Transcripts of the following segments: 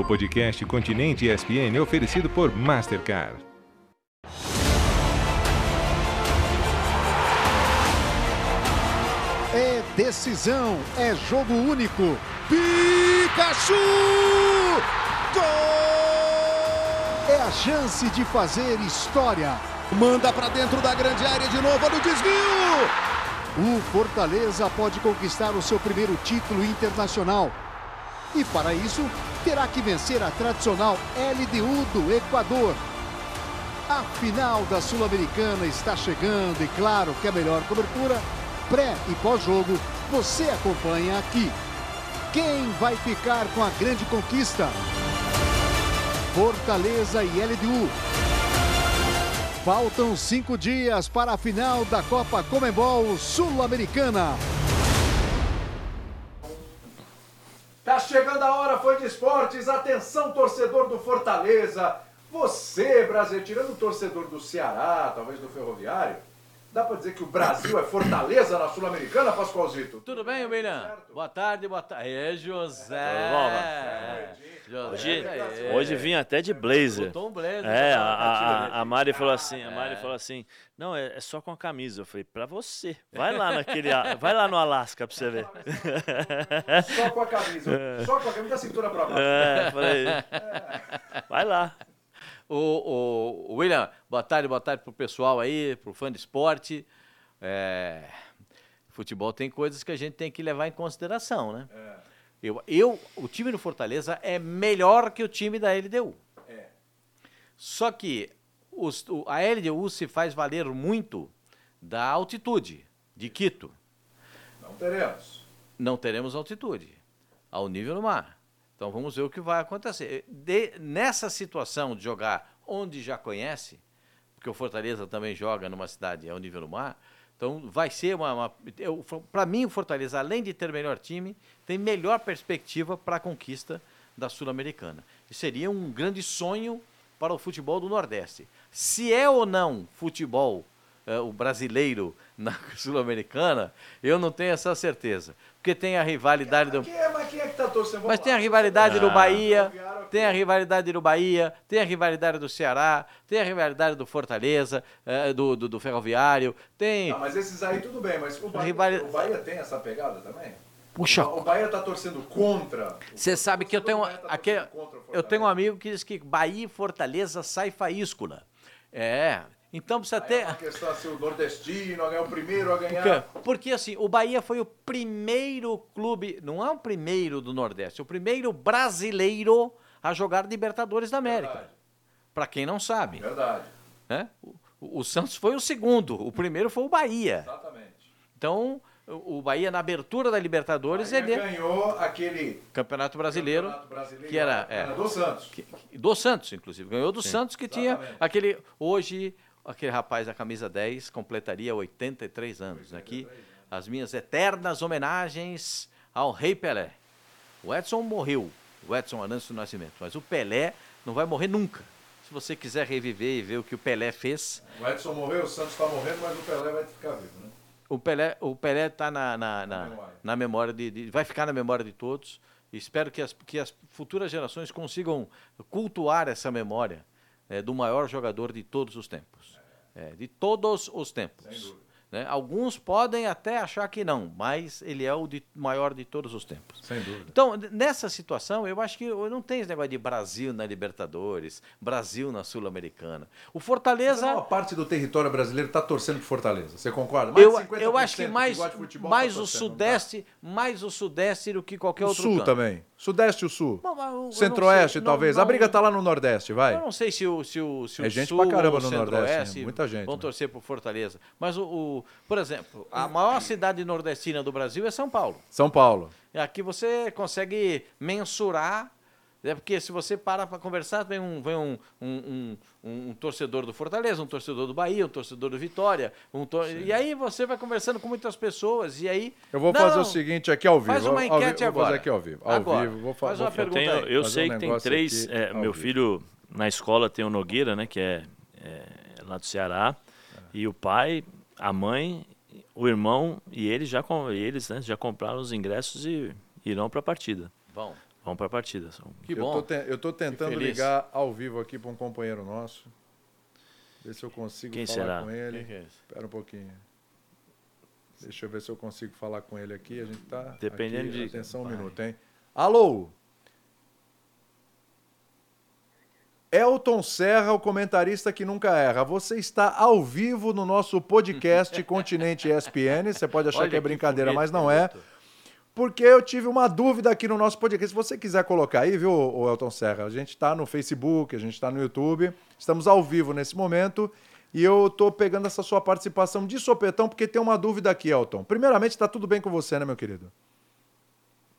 O podcast Continente ESPN é oferecido por Mastercard. É decisão, é jogo único. Pikachu! Gol! É a chance de fazer história. Manda para dentro da grande área de novo no desvio. O Fortaleza pode conquistar o seu primeiro título internacional. E para isso, terá que vencer a tradicional LDU do Equador. A final da Sul-Americana está chegando e claro que a melhor cobertura, pré e pós-jogo, você acompanha aqui. Quem vai ficar com a grande conquista? Fortaleza e LDU. Faltam cinco dias para a final da Copa Comembol Sul-Americana. Tá chegando a hora, foi de esportes. Atenção, torcedor do Fortaleza. Você, brasileiro, tirando o torcedor do Ceará, talvez do Ferroviário, dá pra dizer que o Brasil é Fortaleza na Sul-Americana, Pascoalzito? Tudo bem, William? certo? Boa tarde, boa tarde. É, José. É, Hoje, É. hoje vim até de blazer. Botou um blazer. É, a, a, a Mari falou assim, a é. Mari falou assim, não, é, é só com a camisa. Eu falei, pra você. Vai lá naquele, vai lá no Alasca pra você ver. Só com a camisa. Só com a camisa da cintura pra baixo. É, falei, vai lá. O, o- William, boa tarde, boa tarde pro pessoal aí, pro fã de esporte. É, futebol tem coisas que a gente tem que levar em consideração, né? Eu, eu, o time do Fortaleza é melhor que o time da LDU. É. Só que os- a LDU se faz valer muito da altitude de Quito. Não teremos. não teremos altitude ao nível do mar. Então vamos ver o que vai acontecer. De- nessa situação de jogar onde já conhece, porque o Fortaleza também joga numa cidade ao nível do mar, então vai ser uma. uma para mim, o Fortaleza, além de ter melhor time, tem melhor perspectiva para a conquista da Sul-Americana. E seria um grande sonho para o futebol do Nordeste. Se é ou não futebol eh, o brasileiro na Sul-Americana, eu não tenho essa certeza. Porque tem a rivalidade do. Quem é, mas quem é que tá torcendo? Mas tem a rivalidade do Ah. Bahia, tem a rivalidade do Bahia, tem a rivalidade do Ceará, tem a rivalidade do Fortaleza, eh, do, do, do Ferroviário, tem. Ah, mas esses aí tudo bem, mas o Bahia, Rivali- o Bahia tem essa pegada também? Puxa, O Bahia tá torcendo contra. Você sabe que eu tenho, tá aquele, eu tenho um amigo que diz que Bahia e Fortaleza sai faíscula. É, então precisa Aí ter. É uma questão assim, o nordestino, a ganhar o primeiro a ganhar. Porque, porque assim, o Bahia foi o primeiro clube, não é o primeiro do Nordeste, é o primeiro brasileiro a jogar Libertadores da América. Para quem não sabe, Verdade, né? O, o Santos foi o segundo, o primeiro foi o Bahia. exatamente. Então, o o Bahia na abertura da Libertadores Bahia ele ganhou aquele Campeonato Brasileiro, Campeonato Brasileiro que era, é, do Santos. que- do Santos, inclusive. Ganhou do Santos, que tinha Exatamente. aquele. Hoje, aquele rapaz da camisa 10 completaria 83 anos. Aqui, as minhas eternas homenagens ao Rei Pelé. O Edson morreu, o Edson Anâncio do Nascimento, mas o Pelé não vai morrer nunca. Se você quiser reviver e ver o que o Pelé fez, O Edson morreu, o Santos está morrendo, mas o Pelé vai ficar vivo, né? o Pelé o Pelé está na, na, na, memória. na memória de, de- vai ficar na memória de todos. Espero que as, que as futuras gerações consigam cultuar essa memória eh, do maior jogador de todos os tempos. É, de todos os tempos. Né? Alguns podem até achar que não, mas ele é o de- maior de todos os tempos. Sem dúvida. Então, nessa situação, eu acho que não tem esse negócio de Brasil na Libertadores, Brasil na Sul-Americana. O Fortaleza. Uma parte do território brasileiro está torcendo por Fortaleza. Você concorda? Mais Eu, de 50% eu acho que mais, futebol mais tá o Sudeste, mais o Sudeste do que qualquer O outro sul canto. também. Sudeste e o sul. Centro-Oeste, talvez. não- a briga tá lá no Nordeste, vai. Eu não sei se o, se o, se o É gente Sul pra caramba ou o no Nordeste, né? Muita gente, vão né? torcer por Fortaleza. Mas, o, o- por exemplo, a maior cidade nordestina do Brasil é São Paulo. São Paulo. Aqui você consegue mensurar, né, porque se você para para conversar, vem, um, vem um, um, um- um torcedor do Fortaleza, um torcedor do Bahia, um torcedor do Vitória, um tor- e aí você vai conversando com muitas pessoas, e aí... Eu vou Não, fazer não, o seguinte aqui ao vivo. Faz uma ao vi- enquete vou agora. fazer aqui ao vivo. Ao Agora. vivo. Vou fa- Faz uma pergunta Tenho- aí. eu Fazer sei um que tem três. aqui é, ao meu vivo. filho na escola tem o Nogueira, né? Que é, é lá do Ceará. E o pai, a mãe, o irmão e eles já com- e eles né, já compraram os ingressos e irão para a partida. Bom, Vamos para a partida. Que eu, bom. tô te- eu tô tentando feliz. ligar ao vivo aqui para um companheiro nosso. Ver se eu consigo Quem falar será? com ele. Quem que é? Espera um pouquinho. Deixa eu ver se eu consigo falar com ele aqui. A gente tá. Dependendo aqui. de- Atenção um vai. minuto, hein? Alô? Elton Serra, o comentarista que nunca erra. Você está ao vivo no nosso podcast Continente ESPN. Você pode achar Olha que é que brincadeira, foguete mas não é. Porque eu tive uma dúvida aqui no nosso podcast. Se você quiser colocar aí, viu, Elton Serra? A gente está no Facebook, a gente está no YouTube. Estamos ao vivo nesse momento. E eu estou pegando essa sua participação de sopetão, porque tem uma dúvida aqui, Elton. Primeiramente, está tudo bem com você, né, meu querido?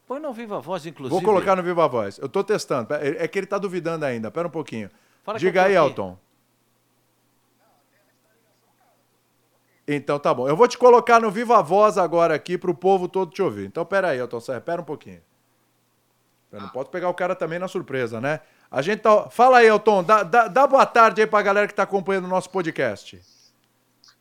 Põe no Viva Voz, inclusive. Vou colocar no Viva Voz. Eu estou testando. É que ele está duvidando ainda. Pera um pouquinho. Fala Diga aí, aqui. Elton. Então tá bom. Eu vou te colocar no Viva Voz agora aqui para o povo todo te ouvir. Então pera aí, Elton Serra. Pera um pouquinho. Eu não posso pegar o cara também na surpresa, né? A gente tá... Fala aí, Elton. Dá, dá, dá boa tarde aí pra galera que tá acompanhando o nosso podcast.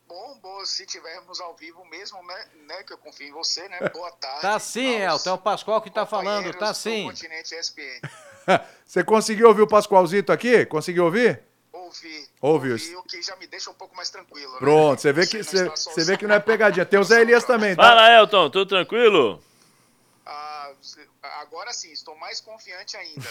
Bom, bom, se tivermos ao vivo mesmo, né, né, que eu confio em você, né? Boa tarde. Tá sim, Elton. É o Pascoal que tá falando. Tá sim. Continente ESPN. Você conseguiu ouvir o Pascoalzito aqui? Conseguiu ouvir? Ouvi. Ouviu. ouvi, o que já me deixa um pouco mais tranquilo. né? Pronto, você vê que, não você, só você vê que não é pegadinha. Tem o Zé Elias também, tá? Fala, Elton, tudo tranquilo? Ah, agora sim, estou mais confiante ainda.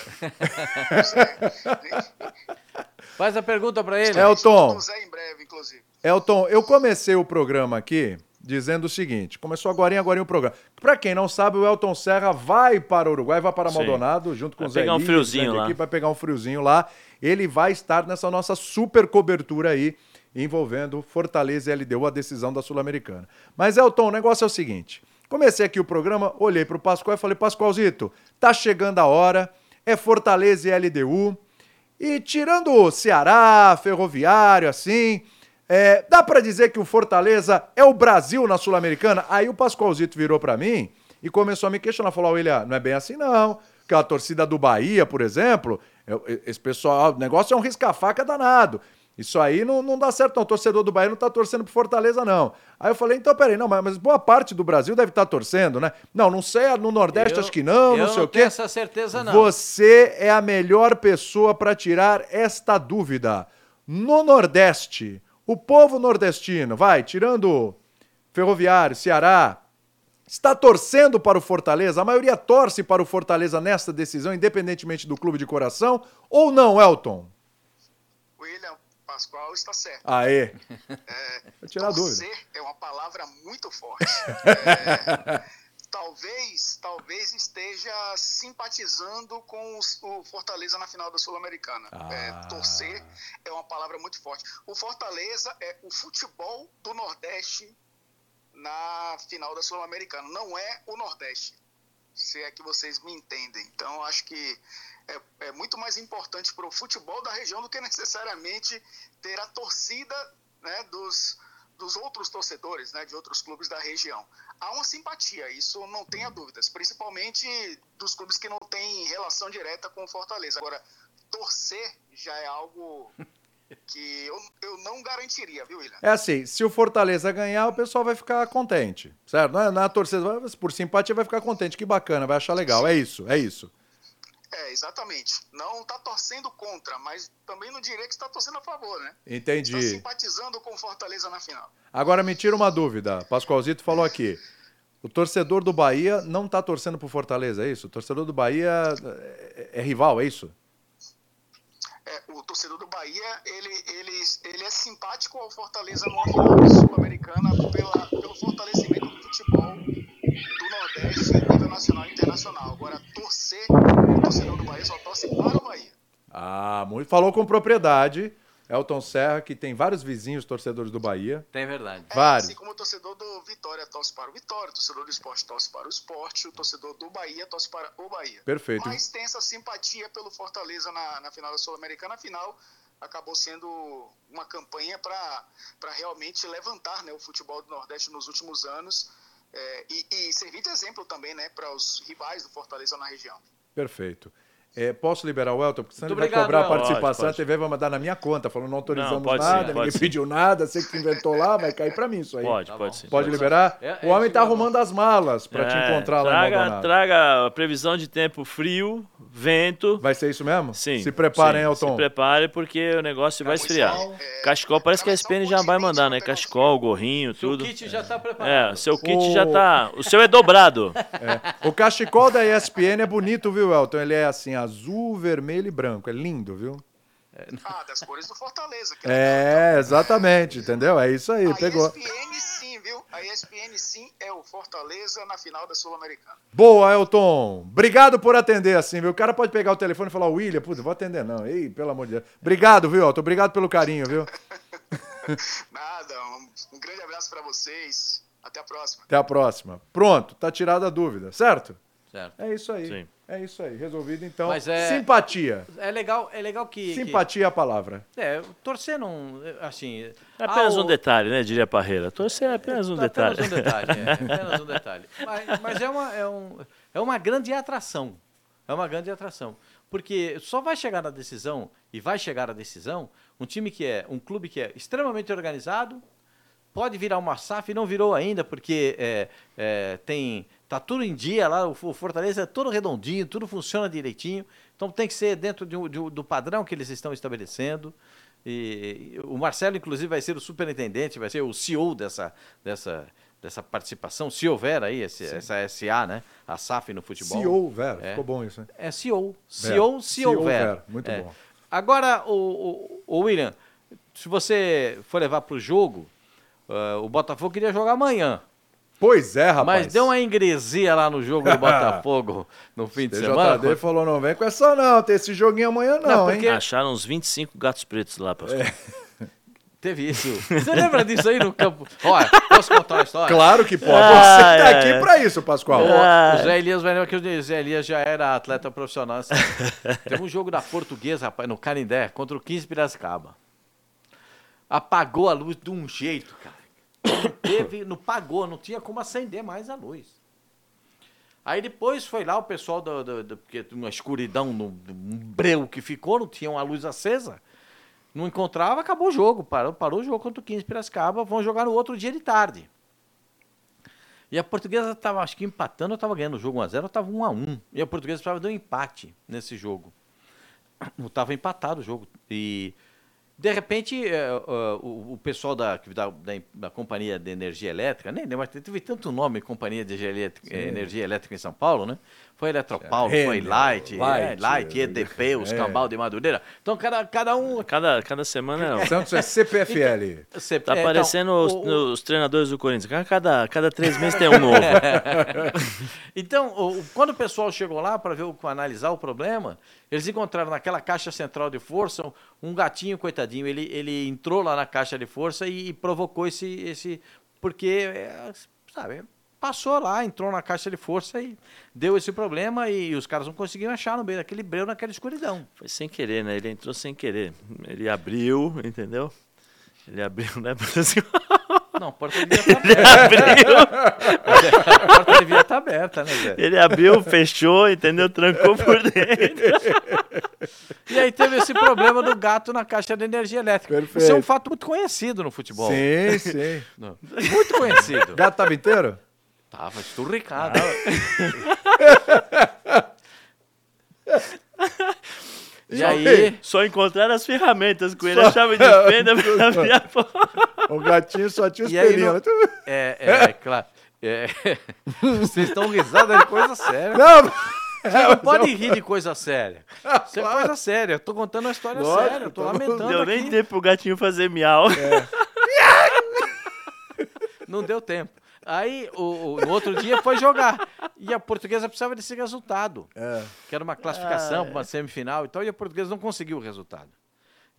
Faz a pergunta pra ele. Elton. Em breve, inclusive. Elton, eu comecei o programa aqui dizendo o seguinte: começou agora agora o programa. Pra quem não sabe, o Elton Serra vai para o Uruguai, vai para Sim. Maldonado, junto com Vai o Zé pegar um friozinho lá. equipe, vai pegar um friozinho lá. Ele vai estar nessa nossa super cobertura aí, envolvendo Fortaleza e LDU, a decisão da Sul-Americana. Mas, Elton, o negócio é o seguinte: comecei aqui o programa, olhei para o Pascoal e falei, Pascoalzito, tá chegando a hora, é Fortaleza e LDU. E tirando o Ceará, Ferroviário, assim, é, dá pra dizer que o Fortaleza é o Brasil na Sul-Americana? Aí o Pascoalzito virou pra mim e começou a me questionar. Falou, William, não é bem assim não. Porque a torcida do Bahia, por exemplo, esse pessoal, o negócio é um risca-faca danado. Isso aí não, não dá certo, não. O torcedor do Bahia não tá torcendo pro Fortaleza, não. Aí eu falei, então, peraí, não, mas, mas boa parte do Brasil deve estar torcendo, né? Não, não sei, no Nordeste Eu- acho que não, eu não sei o quê. tenho essa certeza, não. Você é a melhor pessoa para tirar esta dúvida. No Nordeste, o povo nordestino, vai, tirando Ferroviário, Ceará, está torcendo para o Fortaleza? A maioria torce para o Fortaleza nesta decisão, independentemente do clube de coração? Ou não, Elton? William Pascoal está certo. Aê. É, Vou tirar a dúvida. torcer é uma palavra muito forte. É, talvez, talvez esteja simpatizando com os- o Fortaleza na final da Sul-Americana. Ah. É, torcer é uma palavra muito forte. O Fortaleza é o futebol do Nordeste na final da Sul-Americana. Não é o Nordeste, se é que vocês me entendem. Então, acho que é, é muito mais importante para o futebol da região do que necessariamente ter a torcida né, dos, dos outros torcedores, né, de outros clubes da região. Há uma simpatia, isso não tenha dúvidas, principalmente dos clubes que não têm relação direta com o Fortaleza. Agora, torcer já é algo que eu, eu não garantiria, viu, William? É assim, se o Fortaleza ganhar, o pessoal vai ficar contente, certo? Não é na torcida, mas por simpatia vai ficar contente, que bacana, vai achar legal. É isso, é isso. É, exatamente. Não está torcendo contra, mas também não diria que está torcendo a favor, né? Está Entendi. simpatizando com o Fortaleza na final. Agora me tira uma dúvida. Pascoalzito falou aqui. O torcedor do Bahia não tá torcendo pro Fortaleza, é isso? O torcedor do Bahia é, é rival, é isso? É, o torcedor do Bahia, ele, ele, ele é simpático ao Fortaleza numa final sul-americana pelo fortalecimento do futebol do Nordeste, nível nacional e internacional. Agora, torcer, o torcedor do Bahia só torce para o Bahia. Ah, muito. Falou com propriedade. Elton Serra, que tem vários vizinhos torcedores do Bahia. Tem verdade. É, Vários. assim como o torcedor do Vitória torce para o Vitória, o torcedor do esporte torce para o esporte, o torcedor do Bahia torce para o Bahia. Perfeito. Mas tem essa simpatia pelo Fortaleza na, na final da Sul-Americana. Afinal, acabou sendo uma campanha para realmente levantar né, o futebol do Nordeste nos últimos anos é, e, e servir de exemplo também né, para os rivais do Fortaleza na região. Perfeito. É, posso liberar o Elton? Porque senão Muito ele vai obrigado, cobrar a Elton. participação, Pode, a TV vai mandar na minha conta, falando não autorizamos Não, pode sim, nada, pode ninguém sim. pediu nada, você que inventou lá, vai cair pra mim isso aí. Pode, Tá pode sim. Pode liberar? ser. É- o homem é tá mesmo. arrumando as malas pra te É, encontrar lá em traga, Maldonado. traga a previsão de tempo frio, vento. Vai ser isso mesmo? Sim. Se preparem, sim, Elton. Se prepare porque o negócio vai esfriar. Camisão, é, Cachecol, parece que a camisão SPN já vai mandar, né? Cachecol, gorrinho, Seu tudo. kit já está preparado. É, seu kit O- já tá. O seu é dobrado. O cachecol da ESPN é bonito, viu, Elton? Ele é assim, azul, vermelho e branco. É lindo, viu? Ah, das cores do Fortaleza. que É, exatamente, entendeu? É isso aí, A pegou. ESPN sim, viu? A ESPN sim é o Fortaleza na final da Sul-Americana. Boa, Elton. Obrigado por atender assim, viu? O cara pode pegar o telefone e falar, William, putz, vou atender não. Ei, pelo amor de Deus. Obrigado, viu, Elton? Obrigado pelo carinho, viu? Nada, um, um grande abraço pra vocês. Até a próxima. Até a próxima. Pronto, tá tirada a dúvida, certo? Certo. É isso aí. Sim. É isso aí. Resolvido, então. Mas é- Simpatia. É legal, é legal que. que- Simpatia é a palavra. é, torcer não. Assim. É apenas ah, um detalhe, né? Diria Parreira. Torcer é apenas um É detalhe. Apenas um detalhe, é, apenas um detalhe. Mas, mas é, uma, é, um, é uma grande atração. É uma grande atração. Porque só vai chegar na decisão, e vai chegar à decisão, um time que é, um clube que é extremamente organizado, pode virar uma SAF, não virou ainda, porque é, é, tem. Tá tudo em dia lá, o Fo- Fortaleza é todo redondinho, tudo funciona direitinho. Então tem que ser dentro de de do padrão que eles estão estabelecendo. E, o Marcelo, inclusive, vai ser o superintendente, vai ser o CEO dessa, dessa, dessa participação, se houver aí esse- essa SA, né? A SAF no futebol. CEO, Vera. É. Ficou bom isso, né? É CEO. CEO, se houver. Muito É. bom. Agora, o, o- o William, se você for levar para o jogo, ah, o Botafogo queria jogar amanhã. Pois é, rapaz. Mas deu uma ingresia lá no jogo do Botafogo no fim de semana. TJD falou, não vem com essa não, tem esse joguinho amanhã não, Não, porque- hein? Acharam uns 25 gatos pretos lá, pastor. Teve isso. Você lembra disso aí no campo? Olha, posso contar uma história? Claro que pode. Ah, Você tá é. aqui pra isso, Pascoal. O, Ah. o Zé Elias vai lembrar que o Zé Elias já era atleta profissional. assim. Teve um jogo da Portuguesa, rapaz, no Canindé, contra o 15 Piracicaba. Apagou a luz de um jeito, cara. Não teve, não pagou, não tinha como acender mais a luz. Aí depois foi lá o pessoal do, porque uma escuridão, no, um breu que ficou, não tinha uma luz acesa. Não encontrava, acabou o jogo. Parou, parou o jogo contra o 15 Piracicaba. Vão jogar no outro dia de tarde. E a portuguesa estava, acho que empatando, eu estava ganhando o jogo 1x0, eu estava 1x1. E a portuguesa precisava de um empate nesse jogo. Estava empatado o jogo. E, de repente, eh, eh, o, o pessoal da, da, da, da companhia de energia elétrica, nem lembro, teve tanto nome, companhia de energia elétrica, energia elétrica em São Paulo, né? Foi Eletropaulo, foi Renner, Light, Light, Light, Light EDP, os é. Cambal de Madureira. Então, cada, cada um... Cada, cada semana é um. Santos é CPFL. Você- Tá é, então, parecendo os, o- os treinadores do Corinthians. Cada, cada três meses tem um novo. Então, o- quando o pessoal chegou lá para ver o- analisar o problema, eles encontraram naquela caixa central de força um, gatinho, coitadinho. Ele, ele entrou lá na caixa de força e, e provocou esse. esse porque, é, sabe, passou lá, entrou na caixa de força e deu esse problema e os caras não conseguiam achar no meio daquele breu, naquela escuridão. Foi sem querer, né? Ele entrou sem querer. Ele abriu, entendeu? Ele abriu, né? Não, a porta devia estar aberta. a porta devia estar aberta, né, Zé? Ele abriu, fechou, entendeu? Trancou por dentro. E aí teve esse problema do gato na caixa de energia elétrica. Isso é um Perfeito. fato muito conhecido no futebol. Sim, sim. Não. Muito conhecido. Gato tava inteiro? Tava esturricado. e Só aí, Só encontraram as ferramentas com ele, Só- a chave de fenda pra abrir a porta. O gatinho só tinha os pelinhos. não- né? é, é, claro. é, vocês estão risada de coisa séria. Não, Você não pode rir de coisa séria. Isso é coisa séria. Eu tô contando uma história Lógico, séria. Eu tô tá lamentando Deu nem aqui. tempo pro gatinho fazer miau. Não deu tempo. Aí, o, o- no outro dia, foi jogar. E a portuguesa precisava desse resultado. É. Que era uma classificação, uma semifinal e tal. E a portuguesa não conseguiu o resultado.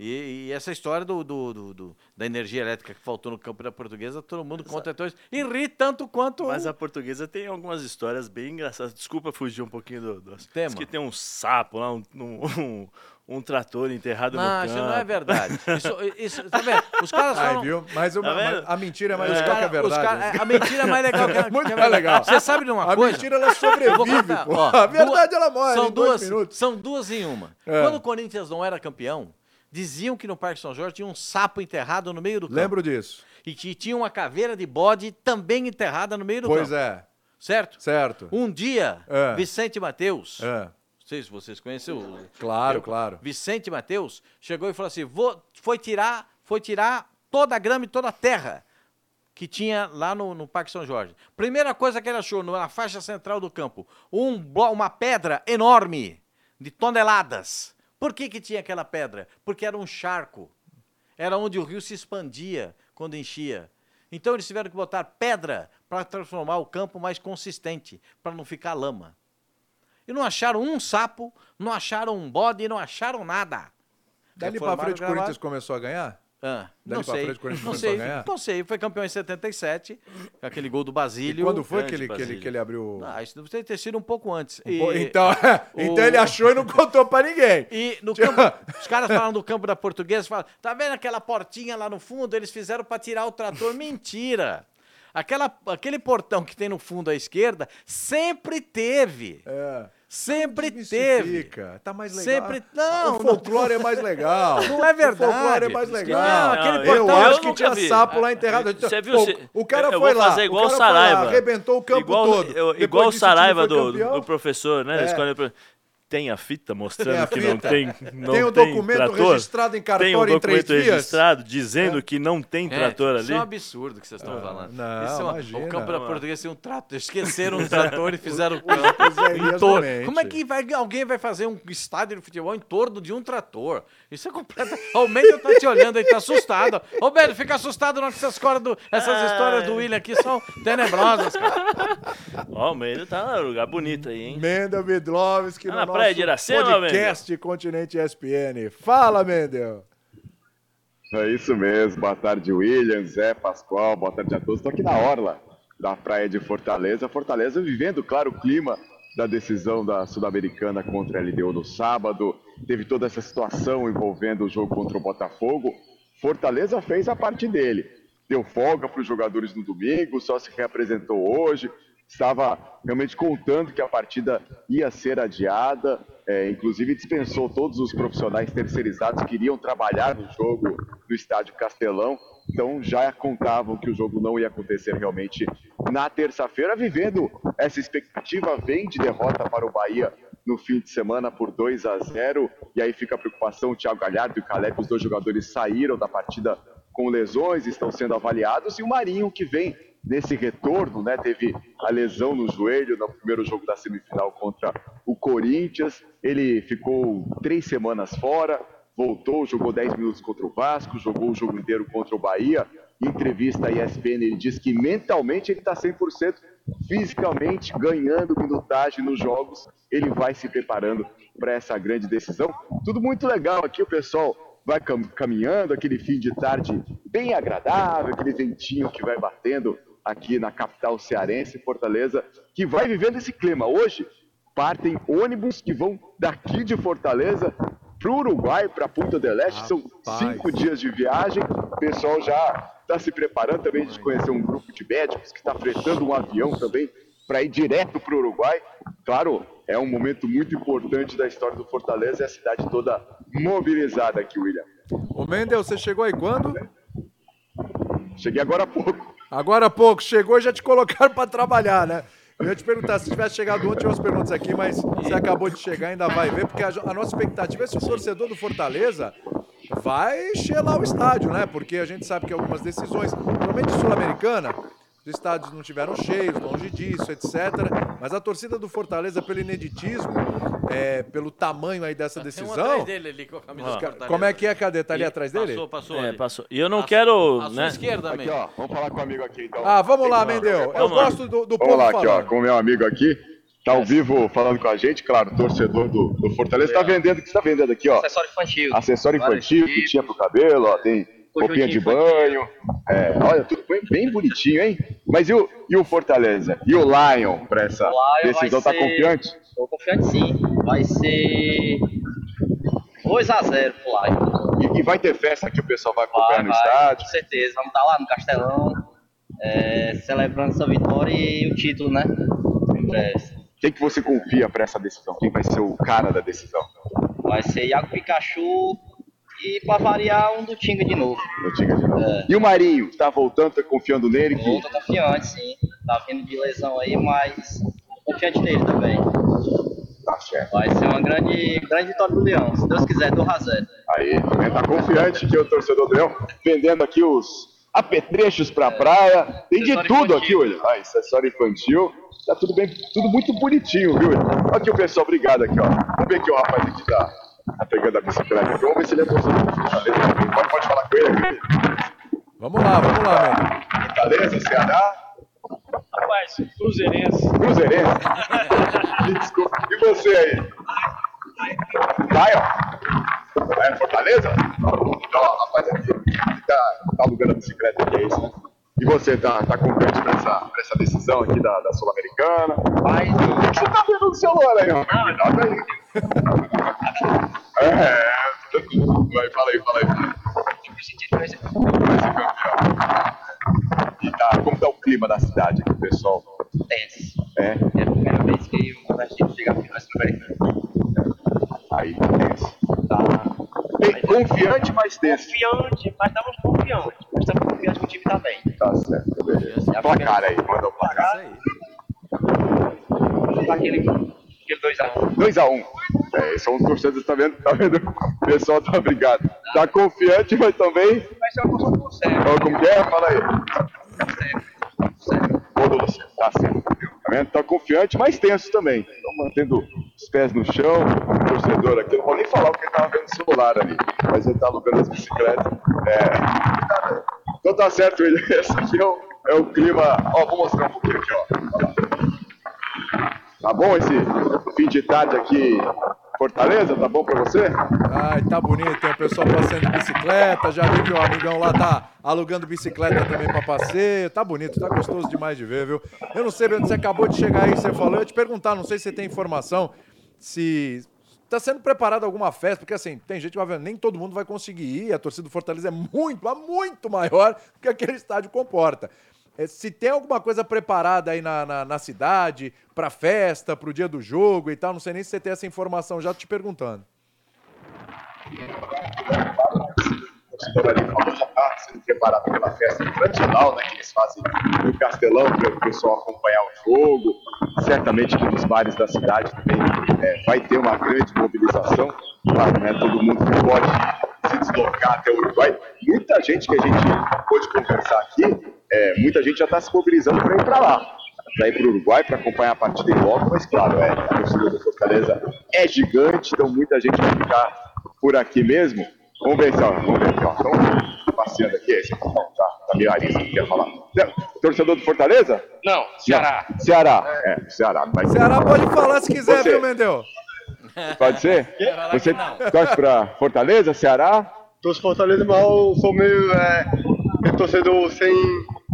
E, e essa história do, do- do- do- da energia elétrica que faltou no campo da portuguesa, todo mundo conta até hoje. E ri tanto quanto. Mas a portuguesa tem algumas histórias bem engraçadas. Desculpa fugir um pouquinho do, do Tema. Diz que tem um sapo lá, um, um, um- trator enterrado Não, no isso campo. não é verdade. Isso, isso, tá vendo? Os caras Ai, falam. viu? Mas, uma- Tá a mentira é mais legal que a verdade. cara- a mentira é mais legal que a Muito que a mais legal. Você sabe de uma A coisa? mentira ela sobrevive, contar, pô. ó, A verdade duas- ela morre são em dois duas, minutos. São duas em uma. É. Quando o Corinthians não era campeão, diziam que no Parque São Jorge tinha um sapo enterrado no meio do campo. Lembro disso. E que tinha uma caveira de bode também enterrada no meio do Pois campo. é. Certo? Certo. Um dia, É. Vicente Mateus, É. não sei se vocês conhecem o... Claro, eu- claro. Vicente Mateus chegou e falou assim, Vou, foi, tirar, foi tirar toda a grama e toda a terra que tinha lá no, no Parque São Jorge. Primeira coisa que ele achou na faixa central do campo, um, uma pedra enorme de toneladas. Por que, que tinha aquela pedra? Porque era um charco. Era onde o rio se expandia quando enchia. Então eles tiveram que botar pedra para transformar o campo mais consistente, para não ficar lama. E não acharam um sapo, não acharam um bode, não acharam nada. Dali Reformaram, frente o. Corinthians começou a ganhar? Ah, não sei, frente não sei, não sei. Foi campeão em 77, com aquele gol do E Basílio. quando foi que ele, que, ele, que ele abriu... Ah, isso deve ter sido um pouco antes. Pô, E- Então, então o- ele achou e não contou pra ninguém. E no campo, os caras falam do campo da portuguesa, falam, tá vendo aquela portinha lá no fundo? Eles fizeram para tirar o trator. Mentira! Aquela, aquele portão que tem no fundo à esquerda sempre teve. É. Sempre teve. Tá mais legal. Sempre- não, o folclore é mais legal. Não é verdade. O folclore é mais Não, legal. aquele Não, eu portão- acho eu que tinha vi. sapo lá enterrado. Você viu? Se- o cara eu foi lá. fazer igual o o cara foi lá, Saraiva. arrebentou o campo igual, todo. eu- igual o o Saraiva do, do professor, né? É. Tem a fita mostrando a que não fita. tem não Tem o tem documento trator? registrado em Tem um cartório em três documento registrado dizendo que não tem É, trator Isso é um ali? absurdo que vocês estão falando. não, Isso é uma- imagina. o campo da Não, portuguesa tem um trator. Esqueceram um trator e fizeram o Zé campo em torno. Como é que vai, alguém vai fazer um estádio de futebol em torno de um trator? Isso é completo. O Almeida tá te olhando aí, tá assustado. Ô, Beto, fica assustado não que essas, histórias do, essas histórias do William aqui são tenebrosas, cara. Ó, o meio tá num lugar bonito aí, hein? Mendel Vidlovski Tá no praia de Iracema, podcast Continente ESPN. Fala, Mendel. É isso mesmo. Boa tarde, William, Zé, Pascoal. Boa tarde a todos. Estou aqui na Orla da praia de Fortaleza. Fortaleza vivendo, claro, o clima da decisão da Sul-Americana contra a LDU no sábado. Teve toda essa situação envolvendo o jogo contra o Botafogo. Fortaleza fez a parte dele. Deu folga para os jogadores no domingo, só se reapresentou hoje. Estava realmente contando que a partida ia ser adiada. É, inclusive dispensou todos os profissionais terceirizados que iriam trabalhar no jogo no estádio Castelão. Então já contavam que o jogo não ia acontecer realmente na terça-feira, vivendo essa expectativa. Vem de derrota para o Bahia no fim de semana por 2 a 0 e aí fica a preocupação. O Thiago Galhardo e o Caleb, os dois jogadores saíram da partida com lesões, estão sendo avaliados, e o Marinho que vem nesse retorno, né? Teve a lesão no joelho no primeiro jogo da semifinal contra o Corinthians. Ele ficou três semanas fora, voltou, jogou 10 minutos contra o Vasco, jogou o jogo inteiro contra o Bahia. Em entrevista à ESPN, ele diz que mentalmente ele está 100%, fisicamente ganhando minutagem nos jogos. Ele vai se preparando para essa grande decisão. Tudo muito legal aqui, o pessoal vai cam- caminhando, aquele fim de tarde bem agradável, aquele ventinho que vai batendo aqui na capital cearense, Fortaleza, que vai vivendo esse clima. Hoje partem ônibus que vão daqui de Fortaleza para o Uruguai, para Punta del Este. São cinco dias de viagem. O pessoal já está se preparando também de conhecer um grupo de médicos que está fretando um avião também para ir direto para o Uruguai. Claro, é um momento muito importante da história do Fortaleza e a cidade toda mobilizada aqui, William. Ô, Mendel, você chegou aí quando? Cheguei agora há pouco. Agora há pouco, chegou e já te colocaram pra trabalhar, né? Eu ia te perguntar, se tivesse chegado ontem, tinha umas perguntas aqui, mas você acabou de chegar, ainda vai ver, porque a, a nossa expectativa é se o torcedor do Fortaleza vai lá o estádio, né? Porque a gente sabe que algumas decisões, principalmente sul-americana, os estádios não tiveram cheios, longe disso, etc. Mas a torcida do Fortaleza, pelo ineditismo, é, pelo tamanho aí dessa Tem um decisão. atrás dele ali com a camisa Fortaleza. Como é que é, cadê? Tá ali atrás dele? Passou, passou. É, ali. passou. E eu não quero, sua né? esquerda, Aqui, ó, vamos falar com o amigo aqui então. Ah, vamos lá, Mendel. Eu Vamos lá. gosto do, do Vamos lá aqui, ó, com o meu amigo aqui. Tá ao vivo falando com a gente, claro, torcedor do, do Fortaleza. Tá vendendo, o que você tá vendendo aqui, ó? Acessório infantil. Acessório infantil que tinha pro cabelo, ó, tem roupinha de banho. É, olha, tudo bem, bem bonitinho, hein? Mas e o, e o Fortaleza? E o Lion pra essa O Lion decisão? Tá ser- confiante? Tô confiante sim. Vai ser 2x0 pro Lion. E, e vai ter festa que o pessoal vai acompanhar Vai, no vai, estádio? com certeza. Vamos estar lá no Castelão, é, celebrando essa vitória e o título, né? Em breve. Quem que você confia pra essa decisão? Quem vai ser o cara da decisão? Vai ser Iago Pikachu e pra variar um do Tinga de novo. Eu digo de novo. É. E o Marinho, tá voltando, tá confiando nele? Que... Tô confiante, sim. Tá vindo de lesão aí, mas confiante nele também. Tá certo. Vai ser uma grande, grande vitória do Leão. Se Deus quiser, do Razé. Aí, também tá confiante que o torcedor do Leão vendendo aqui os apetrechos pra praia. Tem de tudo infantil. aqui, olha. Ah, acessório infantil. Tá tudo bem, tudo muito bonitinho, viu? Olha aqui o pessoal, obrigado aqui, ó. Vamos ver aqui o rapaz aqui tá, tá pegando a bicicleta aqui. Vamos ver se ele é torcedor do Fortaleza também. Pode, pode falar com ele aqui. Vamos lá, vamos lá, Mendo. Fortaleza, Ceará, Rapaz, Cruzeirense. Cruzeirense. Me Desculpa. E você aí? Lion? É Fortaleza? Então, rapaz aqui que tá, tá alugando a bicicleta aqui, é isso, né? E você, tá, tá confiante pra essa, pra essa decisão aqui da, da Sul-Americana? Mas o que que você tá vendo no celular aí, ó? Cuidado aí. É, vai, fala aí, fala aí. Fala aí. Vai ser campeão. E tá, como tá o clima da cidade aqui, pessoal? Tenso. É, É a primeira vez que o Nordeste chega a final sul-americano. aí tenso. Tá. Bem, confiante, mas tenso. Confiante, mas estamos confiantes. Mas estamos confiantes que o time tá bem. Tá certo, beleza. Placar aí, manda o placar. Isso aí. Tá aquele, aquele 2x1. 2x1. É, são os torcedores, tá vendo? Tá vendo? O pessoal tá obrigado. Tá confiante, mas também. Vai ser uma coisa certo. Ó, Como que é? Fala aí. Do Luciano, tá certo. Tá vendo? Tá confiante, mas tenso também. Estão mantendo os pés no chão. O torcedor aqui, não vou nem falar o que ele tava vendo no celular ali, mas ele tá alugando as bicicletas. É. Então tá certo, ele. Esse aqui é o, é o clima. Ó, vou mostrar um pouquinho aqui, ó. Tá bom esse fim de tarde aqui Fortaleza? Tá bom pra você? Ai, tá bonito, tem o pessoal passando de bicicleta, já vi que o amigão lá tá alugando bicicleta também pra passeio, tá bonito, tá gostoso demais de ver, viu? Eu não sei, Breno, você acabou de chegar aí, você falou, eu te perguntar, não sei se você tem informação, se tá sendo preparada alguma festa, porque assim, tem gente vendo, nem todo mundo vai conseguir ir, a torcida do Fortaleza é muito, mas muito maior do que aquele estádio comporta. É, se tem alguma coisa preparada aí na, na, na cidade, pra festa, pro dia do jogo e tal, não sei nem se você tem essa informação, já te perguntando. O já está sendo preparado pela festa tradicional, né, que eles fazem no Castelão para o pessoal acompanhar o jogo. Certamente que nos bares da cidade também é, vai ter uma grande mobilização. Claro, né, todo mundo que pode se deslocar até o Uruguai. Muita gente que a gente pôde conversar aqui, é, muita gente já está se mobilizando para ir para lá. Para ir para o Uruguai, para acompanhar a partida em loco, mas claro, é, a torcida do Fortaleza é gigante, então muita gente vai ficar por aqui mesmo. Vamos ver, então, vamos ver aqui, ó. Então, passeando aqui, esse tá, tá meio arista, que quer falar. Torcedor do Fortaleza? Não, Ceará. Não, Ceará, é, Ceará. Vai Ceará pode falar se quiser, Você. viu, Mendel? Pode ser? Você torce pra Fortaleza, Ceará? Torço Fortaleza, mas eu sou meio é, meio torcedor sem.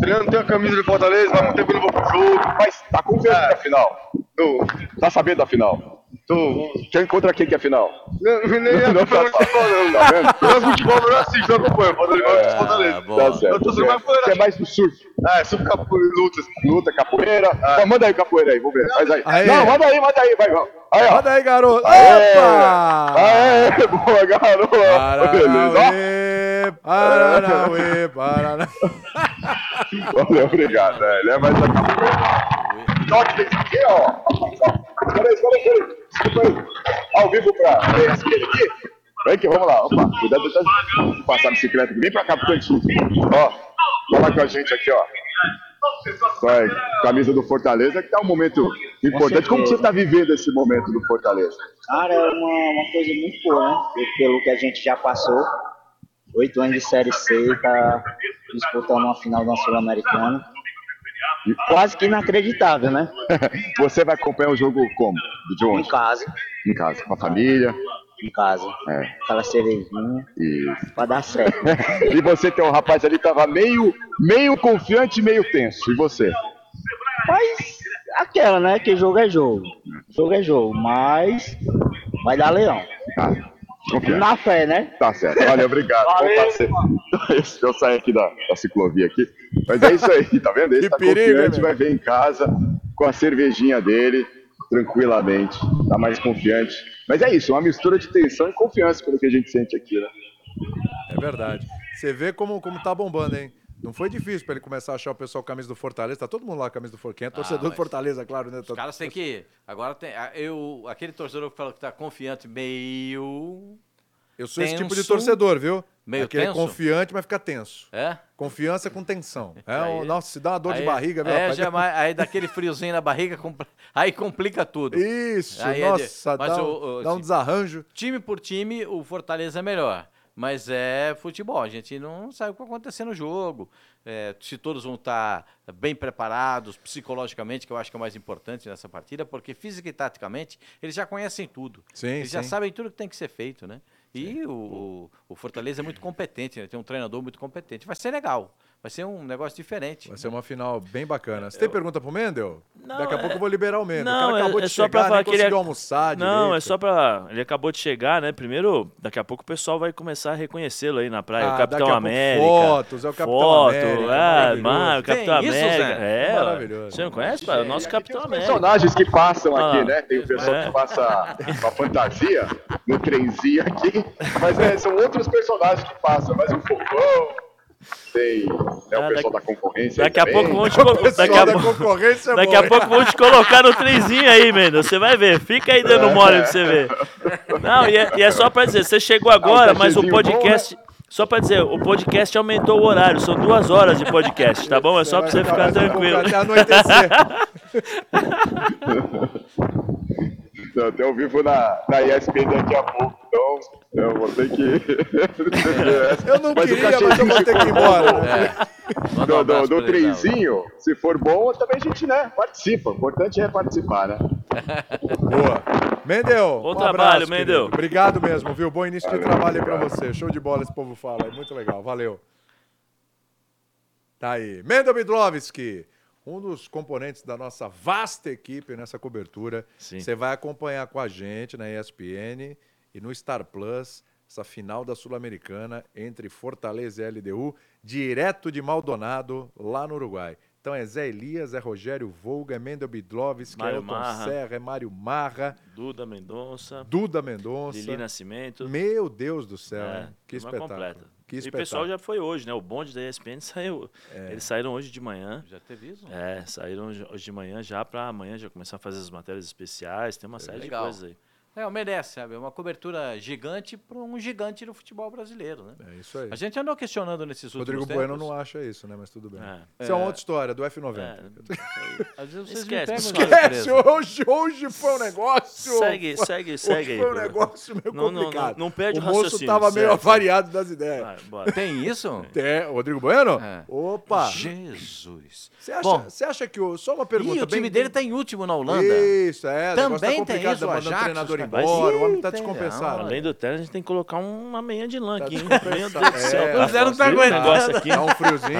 Eu não tenho a camisa de Fortaleza, mas muito tempo eu não vou pro jogo. Mas tá confiante na final? Tô. Tá sabendo da final? Tô. Quem contra quem que é a final? Não, nem é Não, futebol, tá- não. Tá vendo? Eu gosto de futebol, mas não assisto, não acompanho. Fortaleza, eu de Fortaleza. Tá certo. Eu torço mais Você é mais do surf? É, sub capoeira, lutas. Luta, capoeira. Ó, manda aí capoeira aí, vamos ver. Faz aí. Aê. Não, manda aí, manda aí, vai. vai. Aí, ó. Manda aí, garoto. Aê! Opa! Aê, boa, garoto. Beleza, Paranauê, Paranauê, Paranauê. ó. Valeu, obrigado. É, é mais da capoeira. Toque desse aqui, ó. Espera aí, espera aí, espera aí. Ao vivo pra esse aqui. Vem aqui, vamos lá. Opa, cuidado de passar a bicicleta. Vem pra cá pro cantinho. Ó, fala com a gente aqui, ó. Vai, camisa do Fortaleza, que tá um momento importante. Como que você tá vivendo esse momento do Fortaleza? Cara, é uma, uma coisa muito boa, né? Pelo que a gente já passou. Oito anos de Série C, tá disputando uma final da Sul-Americana. quase que inacreditável, né? Você vai acompanhar o jogo como? De onde? Em casa. Em casa, com a família. Em casa. É. Aquela cervejinha. Isso. Pra dar certo. e você tem um rapaz ali que tava meio, meio confiante e meio tenso. E você? Mas aquela, né? Que jogo é jogo. Jogo é jogo. Mas vai dar leão. Tá. Confiante. Na fé, né? Tá certo. Valeu, obrigado. Valeu. Deixa eu sair aqui da, da ciclovia aqui. Mas é isso aí, tá vendo? Ele Que tá perigo, confiante, hein, vai ver em casa com a cervejinha dele, tranquilamente. Tá mais confiante. Mas é isso, uma mistura de tensão e confiança pelo que a gente sente aqui, né? É verdade. Você vê como, como tá bombando, hein? Não foi difícil pra ele começar a achar o pessoal com a camisa do Fortaleza. Tá todo mundo lá com a camisa do Fortaleza. É torcedor do Fortaleza, claro, né? Os caras têm que. Agora tem. Eu, aquele torcedor que fala que tá confiante, meio. Eu sou esse tipo de tenso, torcedor, viu? Meio Aquele tenso? confiante, mas fica tenso. É? Confiança com tensão. É, Aí- nossa, se dá uma dor de Aí- barriga, viu, é, rapaz? já é aí daquele friozinho na barriga, aí complica tudo. Isso, Aí é de- nossa, dá, um- o- o- dá um desarranjo. Time por time, o Fortaleza é melhor. Mas é futebol, a gente não sabe o que vai acontecer no jogo. É, se todos vão estar bem preparados psicologicamente, que eu acho que é o mais importante nessa partida, porque física e taticamente eles já conhecem tudo. Sim, eles já sim. sabem tudo que tem que ser feito, né? E o, o, Fortaleza é muito competente, né? tem um treinador muito competente. Vai ser legal, vai ser um negócio diferente. Vai ser uma final bem bacana. Você tem pergunta pro Mendel? Não, Daqui a é- pouco eu vou liberar o Mendel. Não, o cara acabou é, é de só chegar, pra falar nem que ele conseguiu é... almoçar Não, direito. é só pra. Ele acabou de chegar, né? Primeiro, daqui a pouco o pessoal vai começar a reconhecê-lo aí na praia. Ah, o daqui a Capitão pouco América. fotos, é o Capitão foto, América, É, mano, o Capitão Tem isso, América. Zé? É, Maravilhoso. Você não conhece, pai? O nosso Capitão América. Personagens que passam aqui, Ah, né? Tem o pessoal é. que passa a fantasia no trenzinho aqui. Mas é, são outros personagens que passam. Mas o Fofão, tem né, o Ah, pessoal da concorrência. Daqui a pouco vão te colocar. Daqui, a, concorrência é daqui a pouco vão te colocar no trenzinho aí, Mendo. Você vai ver. Fica aí dando mole pra você ver. Não, e é, e é só pra dizer, você chegou agora, mas o cachezinho bom, podcast. Só pra dizer, o podcast aumentou o horário, são duas horas de podcast, tá bom? É só pra você ficar tranquilo. Até anoitecer. Então, Até ao vivo na, na ESPN daqui a pouco. Então, eu vou ter que. Eu não Mas queria, mas eu vou ter que ir embora. né? É. Do, do, do trenzinho, se for bom, também a gente né, participa. O importante é participar, né? Boa. Mendel, Bom um trabalho, abraço, Mendel. querido. Obrigado mesmo, viu? Bom início de Valeu, trabalho aí pra você. Show de bola esse povo fala. É muito legal. Valeu. Tá aí. Mendel Midlovski, um dos componentes da nossa vasta equipe nessa cobertura. Você vai acompanhar com a gente na ESPN e no Star Plus essa final da Sul-Americana entre Fortaleza e LDU, direto de Maldonado, lá no Uruguai. Então é Zé Elias, é Rogério Volga, é Mendel Bidlovski, é Elton Marra. Serra, é Mário Marra, Duda Mendonça, Duda Mendonça. Lili Nascimento. Meu Deus do céu, É, que espetáculo. completa. Que E o espetáculo. pessoal já foi hoje, né? O bonde da ESPN saiu. É. Eles saíram hoje de manhã. Já teve isso? É, saíram hoje de manhã já para amanhã já começar a fazer as matérias especiais. Tem uma série Legal. de coisas aí. É, merece, sabe? É uma cobertura gigante para um gigante do futebal brasileiro, né? É isso aí. A gente andou questionando nesses últimos Rodrigo tempos. Bueno não acha isso, né? Mas tudo bem. É. Isso é uma outra história, do F90. É, Às vezes vocês Esquece, me pegam Esquece, hoje, hoje foi um negócio. Segue, segue, hoje segue aí, Foi um negócio meio Não, não, complicado. não- não perde o o moço raciocínio, tava meio certo. avariado das ideias. Bora. Tem isso? É, o Rodrigo Bueno? É. Opa! Jesus. Você acha, Bom, você acha que o. Só uma pergunta. Ih, o time bem- dele tá em último na Holanda. Isso, é. Também tá tem complicado, isso, tá o Ajax, embora, caras- o homem tá descompensado. Além do tênis, a gente tem que colocar uma meia de lã Tá aqui. hein? Meu Deus do céu. É, tá o Zé não tá aguentando. negócio aqui. Dá um friozinho.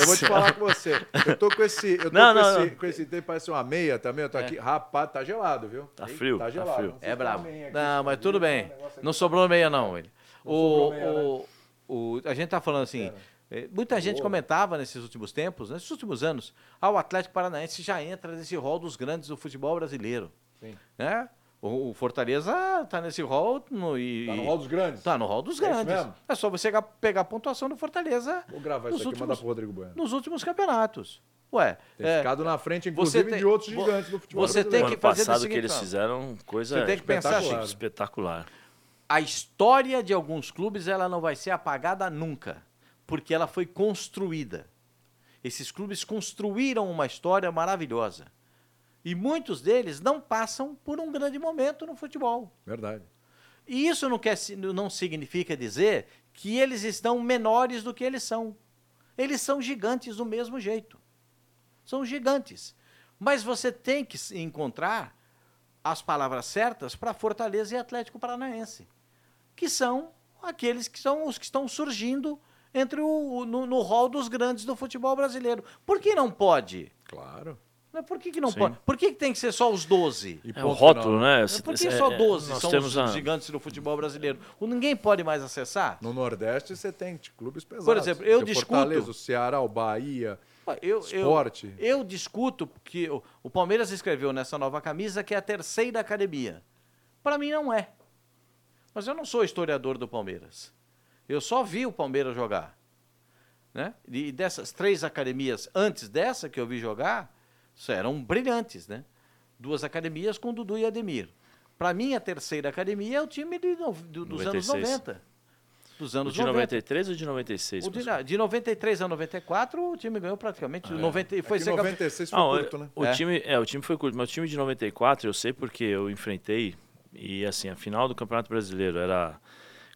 Eu vou te falar céu. com você. Eu tô com esse. Eu tô Não, com, não, esse, não. com esse tempo, parece uma meia também. Eu tô aqui. Rapaz, tá gelado, viu? Tá frio, Tá tá gelado. frio. É brabo. Não, mas tudo bem. Não sobrou meia, não, ele. O, meia, o, o, a gente tá falando assim. eh, Muita gente comentava nesses últimos tempos, nesses últimos anos, ah, o Atlético Paranaense já entra nesse rol dos grandes do futebol brasileiro. Sim. Né? O, o Fortaleza tá nesse rol no, e, Tá no hol dos grandes? Tá no rol dos É isso grandes. mesmo? É só você ga- pegar a pontuação do Fortaleza Vou gravar nos isso aqui e mandar últimos, pro Rodrigo Bueno. nos últimos campeonatos. Ué, Tem é, ficado na frente, você inclusive, tem- de outros gigantes do futebol você tem brasileiro. O ano que fazer do passado que seguinte, eles ó. fizeram coisa Você tem que pensar assim, espetacular. espetacular. a história de alguns clubes ela não vai ser apagada nunca, porque ela foi construída. Esses clubes construíram uma história maravilhosa. E muitos deles não passam por um grande momento no futebol. Verdade. E isso não, quer, não significa dizer que eles estão menores do que eles são. Eles são gigantes do mesmo jeito. São gigantes. Mas você tem que encontrar as palavras certas para Fortaleza e Atlético Paranaense, que são aqueles que são os que estão surgindo entre o, no, no hall dos grandes do futebol brasileiro. Por que não pode? Claro. Mas por que, que não Sim. pode? Por que, que tem que ser só os 12? É o rótulo, né? Por que É, só é, 12 nós são temos os a- gigantes do futebol brasileiro? O Ninguém pode mais acessar? No Nordeste você tem clubes pesados. Por exemplo, eu discuto- Fortaleza, o Ceará, o Bahia, Eu, Esporte. Eu, eu discuto que o, o Palmeiras escreveu nessa nova camisa que é a terceira academia. Para mim não é. Mas eu não sou historiador do Palmeiras. Eu só vi o Palmeiras jogar. Né? E dessas três academias antes dessa que eu vi jogar, eram brilhantes, né? Duas academias com Dudu e Ademir. Para mim, a terceira academia é o time de do- dos anos 96. 90. Dos O anos de 90. 93 ou de 96? O de, de 93 a 94, o time ganhou praticamente. 90, e foi É que ser campe- 96 foi Não, curto, né? O É. time, é, o time foi curto, mas o time de 94 eu sei porque eu enfrentei e assim, a final do Campeonato Brasileiro era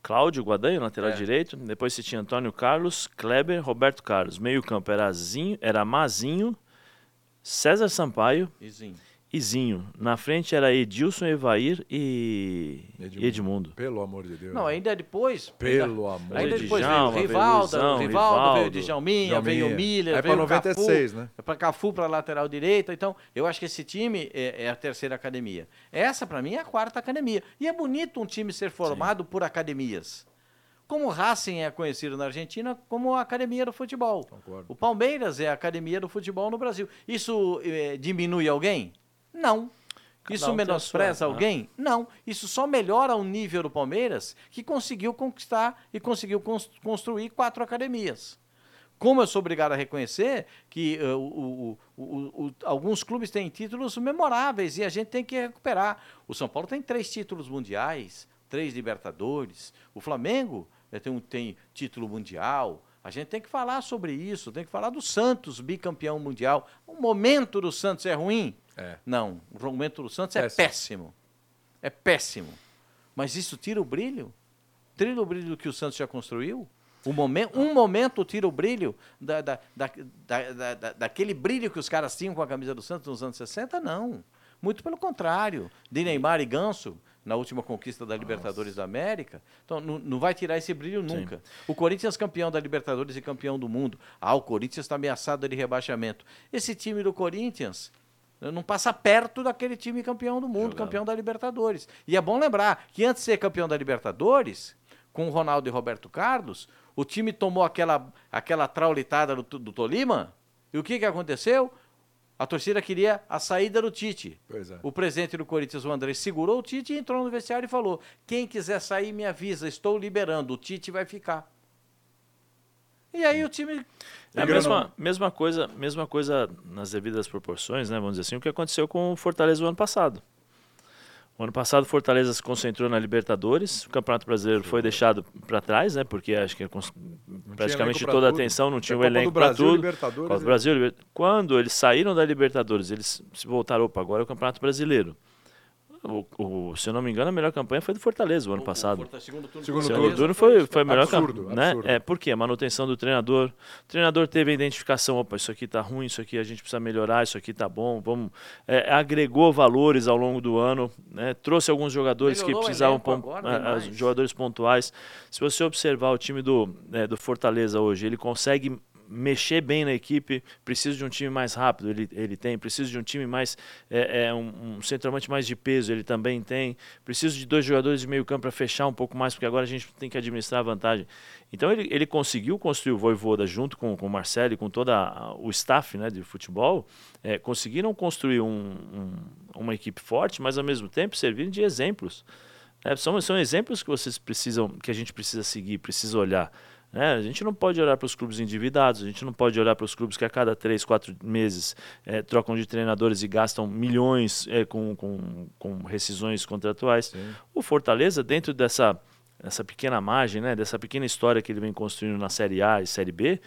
Cláudio Guadanho, lateral É. direito, depois você tinha Antônio Carlos, Kleber, Roberto Carlos. Meio-campo era Zinho, era Mazinho, César Sampaio Izinho. e Zinho. Na frente era Edilson, Evair e Edmundo. Edmundo. Pelo amor de Deus. Não, ainda depois. Pelo ainda, amor Ainda de depois Djalma, veio o veio Rivaldo, Luizão, o Rivaldo, veio o Rivaldo, Djalminha, veio o Djalminha. Miller, Aí veio pra o Cafu, 96, né? Para Cafu para lateral direita. Então, eu acho que esse time é, é a terceira academia. Essa, para mim, é a quarta academia. E é bonito um time ser formado por academias. Como o Racing é conhecido na Argentina como a academia do futebol. Concordo. O Palmeiras é a academia do futebol no Brasil. Isso eh, diminui alguém? Não. Cada Isso um menospreza né? alguém? Não. Isso só melhora o nível do Palmeiras, que conseguiu conquistar e conseguiu cons- construir quatro academias. Como eu sou obrigado a reconhecer que eh, o- o- o- alguns clubes têm títulos memoráveis e a gente tem que recuperar. O São Paulo tem três títulos mundiais, três Libertadores. O Flamengo tem, um, tem título mundial. A gente tem que falar sobre isso, tem que falar do Santos, bicampeão mundial. O momento do Santos é ruim? É. Não, o momento do Santos é Péssimo. péssimo. É péssimo. Mas isso tira o brilho? Tira o brilho do que o Santos já construiu? Um momento, um momento tira o brilho da, da, da- da- da- daquele brilho que os caras tinham com a camisa do Santos nos anos 60? Não. Muito pelo contrário. De Neymar e Ganso, na última conquista da Libertadores da América. Então, não, não vai tirar esse brilho nunca. O Corinthians campeão da Libertadores e campeão do mundo. Ah, o Corinthians está ameaçado de rebaixamento. Esse time do Corinthians não passa perto daquele time campeão do mundo, campeão da Libertadores. E é bom lembrar que antes de ser campeão da Libertadores, com o Ronaldo e Roberto Carlos, o time tomou aquela, aquela traulitada do, do Tolima, e o que, que aconteceu? A torcida queria a saída do Tite. Pois é. O presidente do Corinthians, o André, segurou o Tite e entrou no vestiário e falou: quem quiser sair, me avisa, estou liberando, o Tite vai ficar. E aí o time. É a mesma, mesma, coisa, mesma coisa nas devidas proporções, né? Vamos dizer assim, o que aconteceu com o Fortaleza o ano passado. O ano passado Fortaleza se concentrou na Libertadores, o Campeonato Brasileiro foi deixado para trás, né? Porque acho que praticamente toda a atenção não tinha É o elenco para tudo. Libertadores, Copa do é. Brasil, Quando eles saíram da Libertadores, eles se voltaram para agora é o Campeonato Brasileiro. O, o- se eu não me engano, a melhor campanha foi do Fortaleza o ano passado. segundo turno, Segundo O turno. segundo turno foi, foi a melhor campanha. Né? absurdo. É, por quê? A manutenção do treinador. O treinador teve a identificação, opa, isso aqui tá ruim, isso aqui a gente precisa melhorar, isso aqui tá bom, vamos. é, agregou valores ao longo do ano, né? trouxe alguns jogadores Melhorou o que precisavam agora, jogadores pontuais. Se você observar o time do, é, do Fortaleza hoje, ele consegue mexer bem na equipe, precisa de um time mais rápido, ele, ele tem, precisa de um time mais, é, é, um, um centroavante mais de peso, ele também tem, precisa de dois jogadores de meio campo para fechar um pouco mais, porque agora a gente tem que administrar a vantagem. Então ele, ele conseguiu construir o Voivoda junto com, com o Marcelo e com todo o staff né, de futebol, é, conseguiram construir um- um- uma equipe forte, mas ao mesmo tempo servindo de exemplos. É, são, são exemplos que vocês precisam, que a gente precisa seguir, precisa olhar. Né? a gente não pode olhar para os clubes endividados, a gente não pode olhar para os clubes que a cada três, quatro meses é, trocam de treinadores e gastam milhões é, com, com, com rescisões contratuais. O Fortaleza, dentro dessa, dessa pequena margem, né, dessa pequena história que ele vem construindo na Série A e Série B,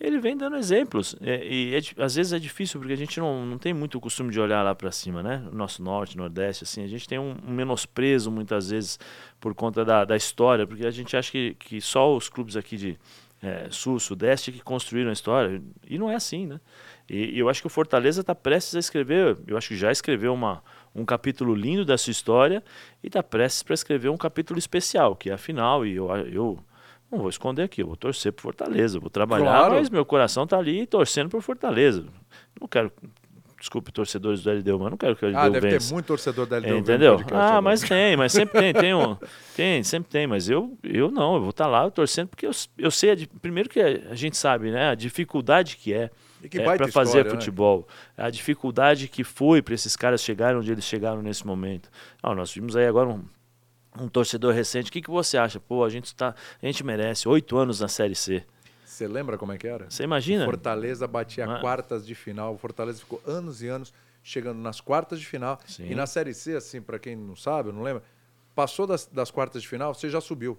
ele vem dando exemplos. É, e é às vezes é difícil, porque a gente não, não tem muito o costume de olhar lá para cima, né? Nosso norte, nordeste, assim, a gente tem um, um menosprezo muitas vezes por conta da, da história, porque a gente acha que, que só os clubes aqui de, é, sul, sudeste que construíram a história. E não é assim, né? E, e eu acho que o Fortaleza está prestes a escrever, eu acho que já escreveu uma, um capítulo lindo dessa história e está prestes para escrever um capítulo especial, que é a final. E eu, eu não vou esconder aqui, eu vou torcer por Fortaleza, vou trabalhar, Claro. mas meu coração está ali torcendo por Fortaleza. Não quero. Desculpe, torcedores do LDU, mas não quero que o LDU Ah, deve vença. ter muito torcedor da LDU. vendo Entendeu? Ah, mas tem, mas sempre tem, tem um, tem, sempre tem, mas eu, eu não, eu vou estar lá torcendo porque eu, eu sei, a primeiro que a gente sabe, né, a dificuldade que é, baita para fazer história, né? futebol, a dificuldade que foi para esses caras chegarem onde eles chegaram nesse momento. Não, nós vimos aí agora um, um torcedor recente, o que, que você acha? Pô, a gente tá, a gente merece oito anos na Série C. Você lembra como é que era? Você imagina? Fortaleza batia Ah. quartas de final. O Fortaleza ficou anos e anos chegando nas quartas de final. Sim. E na Série C, assim, para quem não sabe, não lembra, passou das, das quartas de final, você já subiu.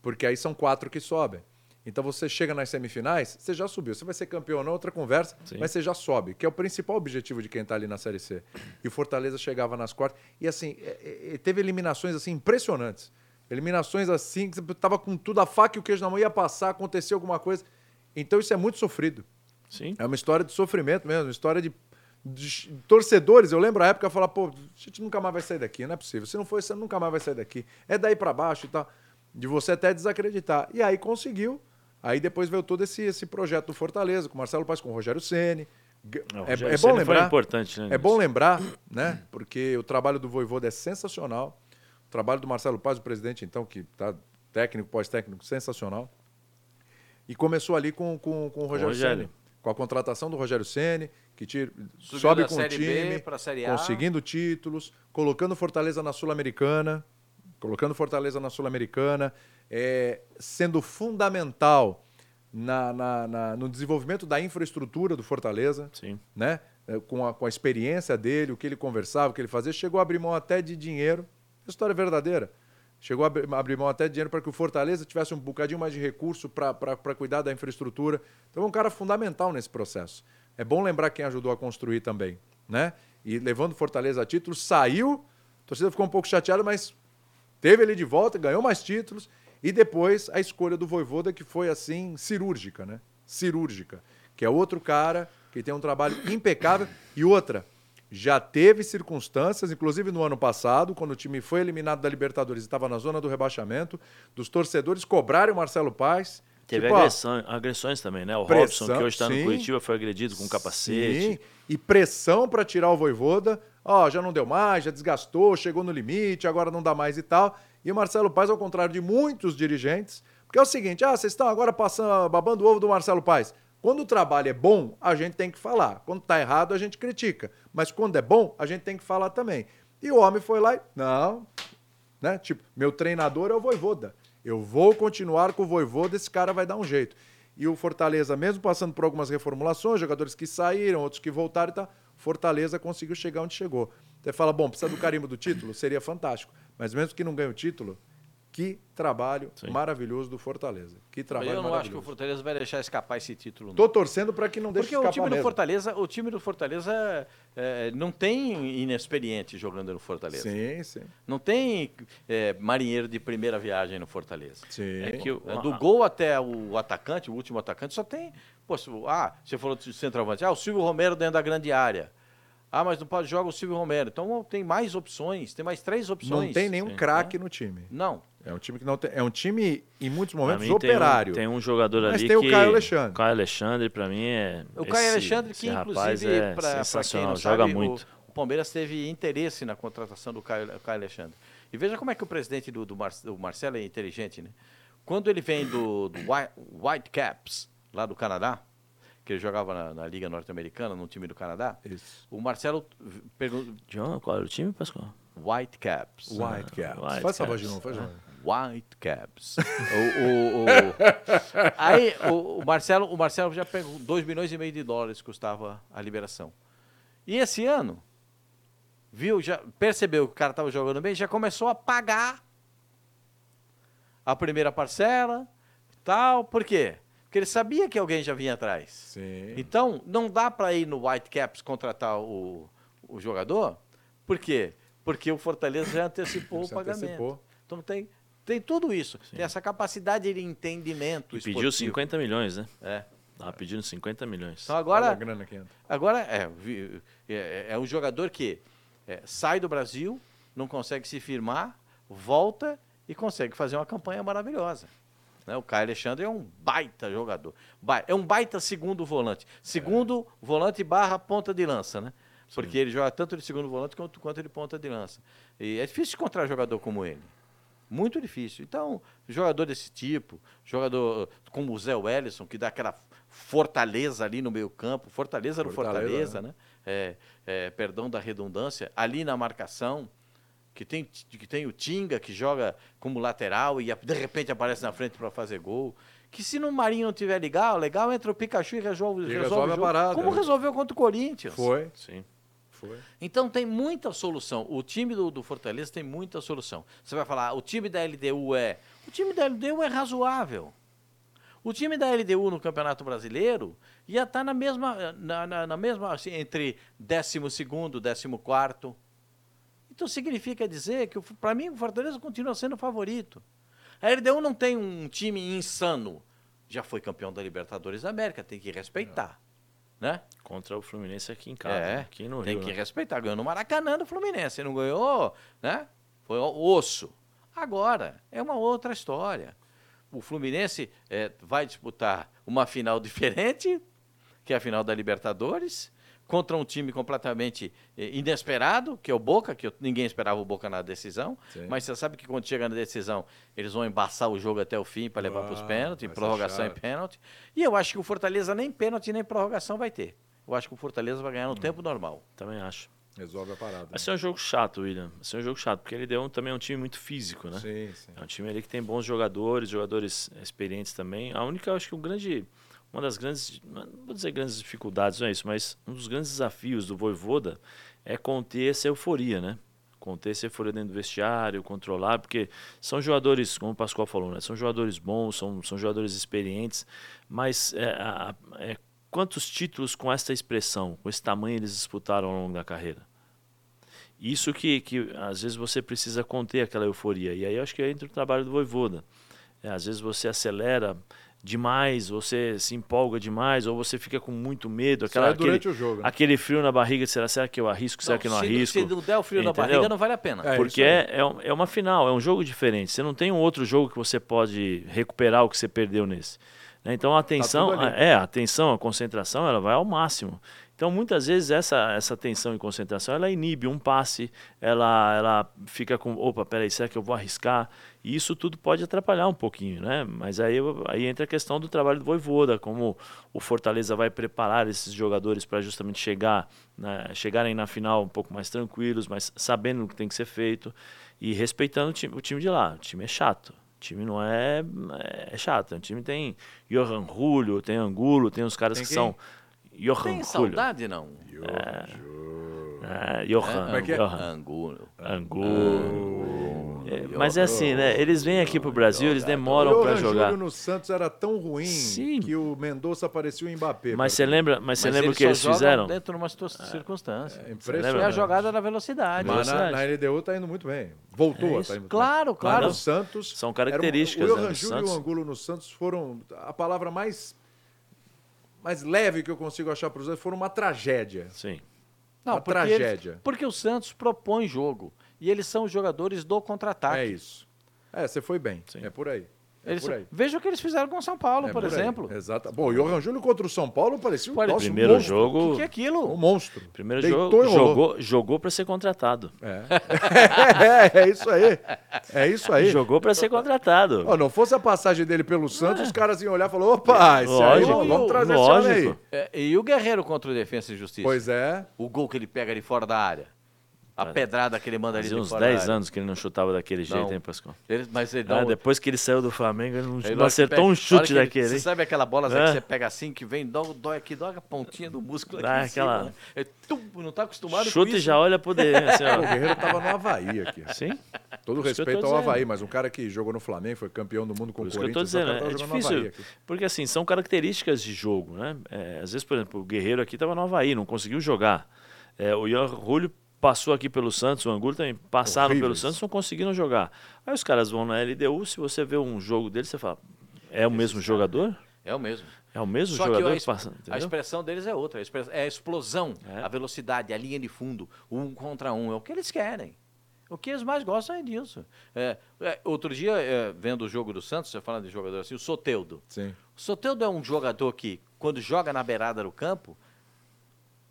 Porque aí são quatro que sobem. Então você chega nas semifinais, você já subiu. Você vai ser campeão ou não, outra conversa, Sim. mas você já sobe, que é o principal objetivo de quem está ali na Série C. E o Fortaleza chegava nas quartas. E assim, é- é- teve eliminações assim impressionantes. Eliminações assim, que você tava com tudo, a faca e o queijo na mão, ia passar, aconteceu alguma coisa. Então isso é muito sofrido. Sim. É uma história de sofrimento mesmo, uma história de, de torcedores. Eu lembro a época eu falava, pô, a gente nunca mais vai sair daqui, não é possível. Se não for, você nunca mais vai sair daqui. É daí pra baixo e tal. De você até desacreditar. E aí conseguiu. Aí depois veio todo esse, esse projeto do Fortaleza, com o Marcelo Paz, com o Rogério Ceni. É, é bom lembrar. importante, né, é bom lembrar, né? Porque o trabalho do Voivoda é sensacional. O trabalho do Marcelo Paz, o presidente, então, que tá técnico, pós-técnico, sensacional. E começou ali com, com, com o Rogério, Rogério. Ceni, com a contratação do Rogério Ceni, que tira, Subiu sobe com o Série B time, A. conseguindo títulos, colocando Fortaleza na Sul-Americana, colocando Fortaleza na Sul-Americana, é, sendo fundamental na, na- na- no desenvolvimento da infraestrutura do Fortaleza, Sim. né? É, Com a, com a experiência dele, o que ele conversava, o que ele fazia, chegou a abrir mão até de dinheiro. História verdadeira. Chegou a abrir, abrir mão até de dinheiro para que o Fortaleza tivesse um bocadinho mais de recurso para cuidar da infraestrutura. Então é um cara fundamental nesse processo. É bom lembrar quem ajudou a construir também, né? E levando o Fortaleza a título, saiu, a torcida ficou um pouco chateada, mas teve ele de volta, ganhou mais títulos. E depois a escolha do Voivoda, que foi assim, cirúrgica, né? Cirúrgica. Que é outro cara que tem um trabalho impecável. E outra, já teve circunstâncias, inclusive no ano passado, quando o time foi eliminado da Libertadores e estava na zona do rebaixamento, dos torcedores cobrarem o Marcelo Paz. Teve tipo, ó, agressão- agressões também, né? O pressão, Robson, que hoje está no. Curitiba, foi agredido com capacete. Sim, e pressão para tirar o Voivoda. Ó, já não deu mais, já desgastou, chegou no limite, agora não dá mais e tal. E o Marcelo Paes, ao contrário de muitos dirigentes, porque é o seguinte, ah, vocês estão agora passando, babando o ovo do Marcelo Paes. Quando o trabalho é bom, a gente tem que falar. Quando tá errado, a gente critica. Mas quando é bom, a gente tem que falar também. E o homem foi lá e, não, né? Tipo, meu treinador é o Voivoda. Eu vou continuar com o Voivoda, esse cara vai dar um jeito. E o Fortaleza, mesmo passando por algumas reformulações, jogadores que saíram, outros que voltaram e tal, Fortaleza conseguiu chegar onde chegou. Você fala, bom, precisa do carimbo do título? Seria fantástico. Mas mesmo que não ganhe o título, que trabalho maravilhoso do Fortaleza. Que trabalho eu não acho que o maravilhoso. Fortaleza vai deixar escapar esse título. não. Tô torcendo para que não deixe Porque o escapar time do mesmo. Fortaleza, o time do Fortaleza é, não tem inexperiente jogando no Fortaleza. Sim, sim. Não tem é, marinheiro de primeira viagem no Fortaleza. Sim. É que o- do gol até o atacante, o último atacante, só tem. Se- ah, você falou de centroavante. Ah, o Silvio Romero dentro da grande área. Ah, mas não pode jogar o Silvio Romero. Então tem mais opções, tem mais três opções. Não tem nenhum craque no time. Não. É um time que não tem. É um time, em muitos momentos, mim, tem um- operário. Tem um, jogador Mas ali tem que... o Caio Alexandre. O Caio Alexandre, pra mim, é... O Caio esse- Alexandre, esse que inclusive, é pra- pra quem sensacional, não joga sabe, muito. O, o Palmeiras teve interesse na contratação do Caio, Caio Alexandre. E veja como é que o presidente do, do, Mar- do Marcelo é inteligente, né? Quando ele vem do, do White, Whitecaps, lá do Canadá, que ele jogava na, na Liga Norte-Americana, no time do Canadá, o Marcelo perguntou... John, qual era o time, Pascoal? Whitecaps. Whitecaps. Faz essa voz de novo, faz de novo. Whitecaps. o, o, o- Aí o, o Marcelo, o Marcelo já pegou 2 milhões e meio de dólares custava a liberação. E esse ano, viu, já percebeu que o cara estava jogando bem, já começou a pagar a primeira parcela, tal. Por quê? Porque ele sabia que alguém já vinha atrás. Sim. Então, não dá para ir no Whitecaps contratar o, o jogador. Por quê? Porque o Fortaleza já antecipou o pagamento. antecipou. Então tem tem tudo isso. Tem essa capacidade de entendimento. E pediu esportivo. 50 milhões, né? É. Tava pedindo 50 milhões. Então agora, Olha a grana que entra. agora é, vi- é, é um jogador que é, sai do Brasil, não consegue se firmar, volta e consegue fazer uma campanha maravilhosa. Né? O Caio Alexandre é um baita jogador. É um baita segundo volante. Segundo volante barra ponta de lança, né? Porque ele joga tanto de segundo volante quanto, quanto de ponta de lança. E é difícil encontrar jogador como ele. Muito difícil. Então, jogador desse tipo, jogador uh, como o Zé Wellison, que dá aquela fortaleza ali no meio campo, fortaleza no Fortaleza, Fortaleza, né? É, é, perdão da redundância, ali na marcação, que tem, que tem o Tinga, que joga como lateral e de repente aparece na frente para fazer gol. Que se no Marinho não tiver legal, legal entra o Pikachu e resolve, E resolve, resolve a parada, como né? resolveu contra o Corinthians. Foi. Sim. Foi. Então tem muita solução. O time do, do Fortaleza tem muita solução. Você vai falar, o time da LDU é. O time da LDU é razoável. O time da LDU no Campeonato Brasileiro ia estar na mesma, na, na- na mesma assim, entre 12 e 14. Então significa dizer que, para mim, o Fortaleza continua sendo o favorito. A LDU não tem um time insano. Já foi campeão da Libertadores da América, tem que respeitar. Né? Contra o Fluminense aqui em casa. É, aqui no tem Rio. que né? respeitar. Ganhou no Maracanã do Fluminense. Não ganhou, né? Foi osso. Agora, é uma outra história. O Fluminense eh, vai disputar uma final diferente, que é a final da Libertadores, contra um time completamente eh, inesperado, que é o Boca, que eu- ninguém esperava o Boca na decisão. Sim. Mas você sabe que quando chega na decisão, eles vão embaçar o jogo até o fim para levar para os Ah, pênaltis, prorrogação e pênalti. E eu acho que o Fortaleza nem pênalti nem prorrogação vai ter. Eu acho que o Fortaleza vai ganhar no tempo normal. Também acho. Resolve a parada. Vai ser um jogo chato, William. Vai ser um jogo chato, porque ele deu um, também é um time muito físico, né? Sim, sim. É um time ali que tem bons jogadores, jogadores experientes também. A única, eu acho que o grande, uma das grandes, não vou dizer grandes dificuldades, não é isso, mas um dos grandes desafios do Voivoda é conter essa euforia, né? Conter essa euforia dentro do vestiário, controlar, porque são jogadores, como o Pascoal falou, né? São jogadores bons, são, são jogadores experientes, mas é, a- é, quantos títulos com essa expressão, com esse tamanho eles disputaram ao longo da carreira? Isso que, que às vezes você precisa conter aquela euforia. E aí eu acho que entra o trabalho do Voivoda. É, às vezes você acelera demais, você se empolga demais, ou você fica com muito medo. Aquela, é durante aquele, o jogo, né? aquele frio na barriga, será, será que eu arrisco, será que eu não se, arrisco? Se não der o frio na Entendeu? barriga, não vale a pena. É, Porque é, é, é uma final, é um jogo diferente. Você não tem um outro jogo que você pode recuperar o que você perdeu nesse. né? Então a atenção, tudo ali. é, a atenção, a concentração, ela vai ao máximo. Então muitas vezes essa, essa atenção e concentração, ela inibe um passe, ela, ela fica com, opa, peraí, será que eu vou arriscar? E isso tudo pode atrapalhar um pouquinho, né? Mas aí, aí entra a questão do trabalho do Voivoda, como o Fortaleza vai preparar esses jogadores para justamente chegar, né, chegarem na final um pouco mais tranquilos, mas sabendo o que tem que ser feito e respeitando o time, o time de lá. O time é chato. O time não é, é chato. O time tem Johan Julio, tem Angulo, tem os caras Tem que são Johan Tem Julio. saudade, não? É, Johan, Como é que é? Johan. Angulo. Angulo. É, mas é assim, né? Eles vêm aqui pro Brasil, eles demoram para jogar. Júlio no Santos era tão ruim Sim. que o Mendonça parecia o Mbappé. Mas você lembra, mas você Mas lembra o que eles fizeram? dentro de uma situa- circunstância. É É impressionante. a jogada da velocidade. Mas na, velocidade. na LDU tá indo muito bem. Voltou É a tá indo muito Claro, bem. claro. Mas no Santos... São era um- características o né, Johan do Júlio e Santos. o Angulo no Santos foram... A palavra mais, mais leve que eu consigo achar para os dois foram uma tragédia. Sim. Não, Uma porque tragédia. eles- porque o Santos propõe jogo. E eles são os jogadores do contra-ataque. É isso. É, você foi bem. Sim. É por aí. É Eles por aí. Veja o que eles fizeram com o São Paulo, É por, aí. exemplo. Exato. Bom, o Johan Júlio contra o São Paulo parecia um, nossa, um Primeiro monstro. O jogo, que, que é aquilo? Um monstro. primeiro Deitou jogo e jogou, jogou para ser contratado. É. é, é isso aí. É isso aí. Jogou para ser contratado. Ó, não fosse a passagem dele pelo Santos, os caras iam olhar e falar: opa, esse aí, Lógico, vamos, vamos trazer esse homem aí. lógico. É, e o Guerreiro contra o Defensa e Justiça? Pois é. O gol que ele pega de fora da área. A pedrada que ele manda ali Fazia uns fora da 10 área. anos que ele não chutava daquele jeito, Não. hein, Pascoal? Ele- mas ele Ah, dá um- depois que ele saiu do Flamengo, ele não, Aí, não acertou pega- um chute que ele- daquele. Você hein? sabe aquela bola É. que você pega assim, que vem, dói, dói aqui, dói a pontinha do músculo aqui Dá em cima, aquela- né? É, tum, não tá acostumado um Chuta com e isso. já olha pro dedo, assim, o. Guerreiro tava no Havaí aqui. Sim? Todo respeito ao. Havaí, mas um cara que jogou no Flamengo, foi campeão do mundo com Por o isso que eu tô Corinthians, dizendo, é, difícil. Porque assim, são características de jogo, né? É, às vezes, por exemplo, o Guerreiro aqui estava no Havaí, não conseguiu jogar. É, o Ian Julio passou aqui pelo Santos, o Angulo também passaram pelo Horríveis. Santos, não conseguiram jogar. Aí os caras vão na LDU, se você vê um jogo deles, você fala, é o mesmo jogador? É o mesmo. É o mesmo Só jogador que passa, a expressão deles é outra. É a explosão, É. a velocidade, a linha de fundo, um contra um. É o que eles querem. O que eles mais gostam é disso. É, é, outro dia, é, vendo o jogo do Santos, você falando de jogador assim, o Soteudo. Sim. O Soteudo é um jogador que, quando joga na beirada do campo,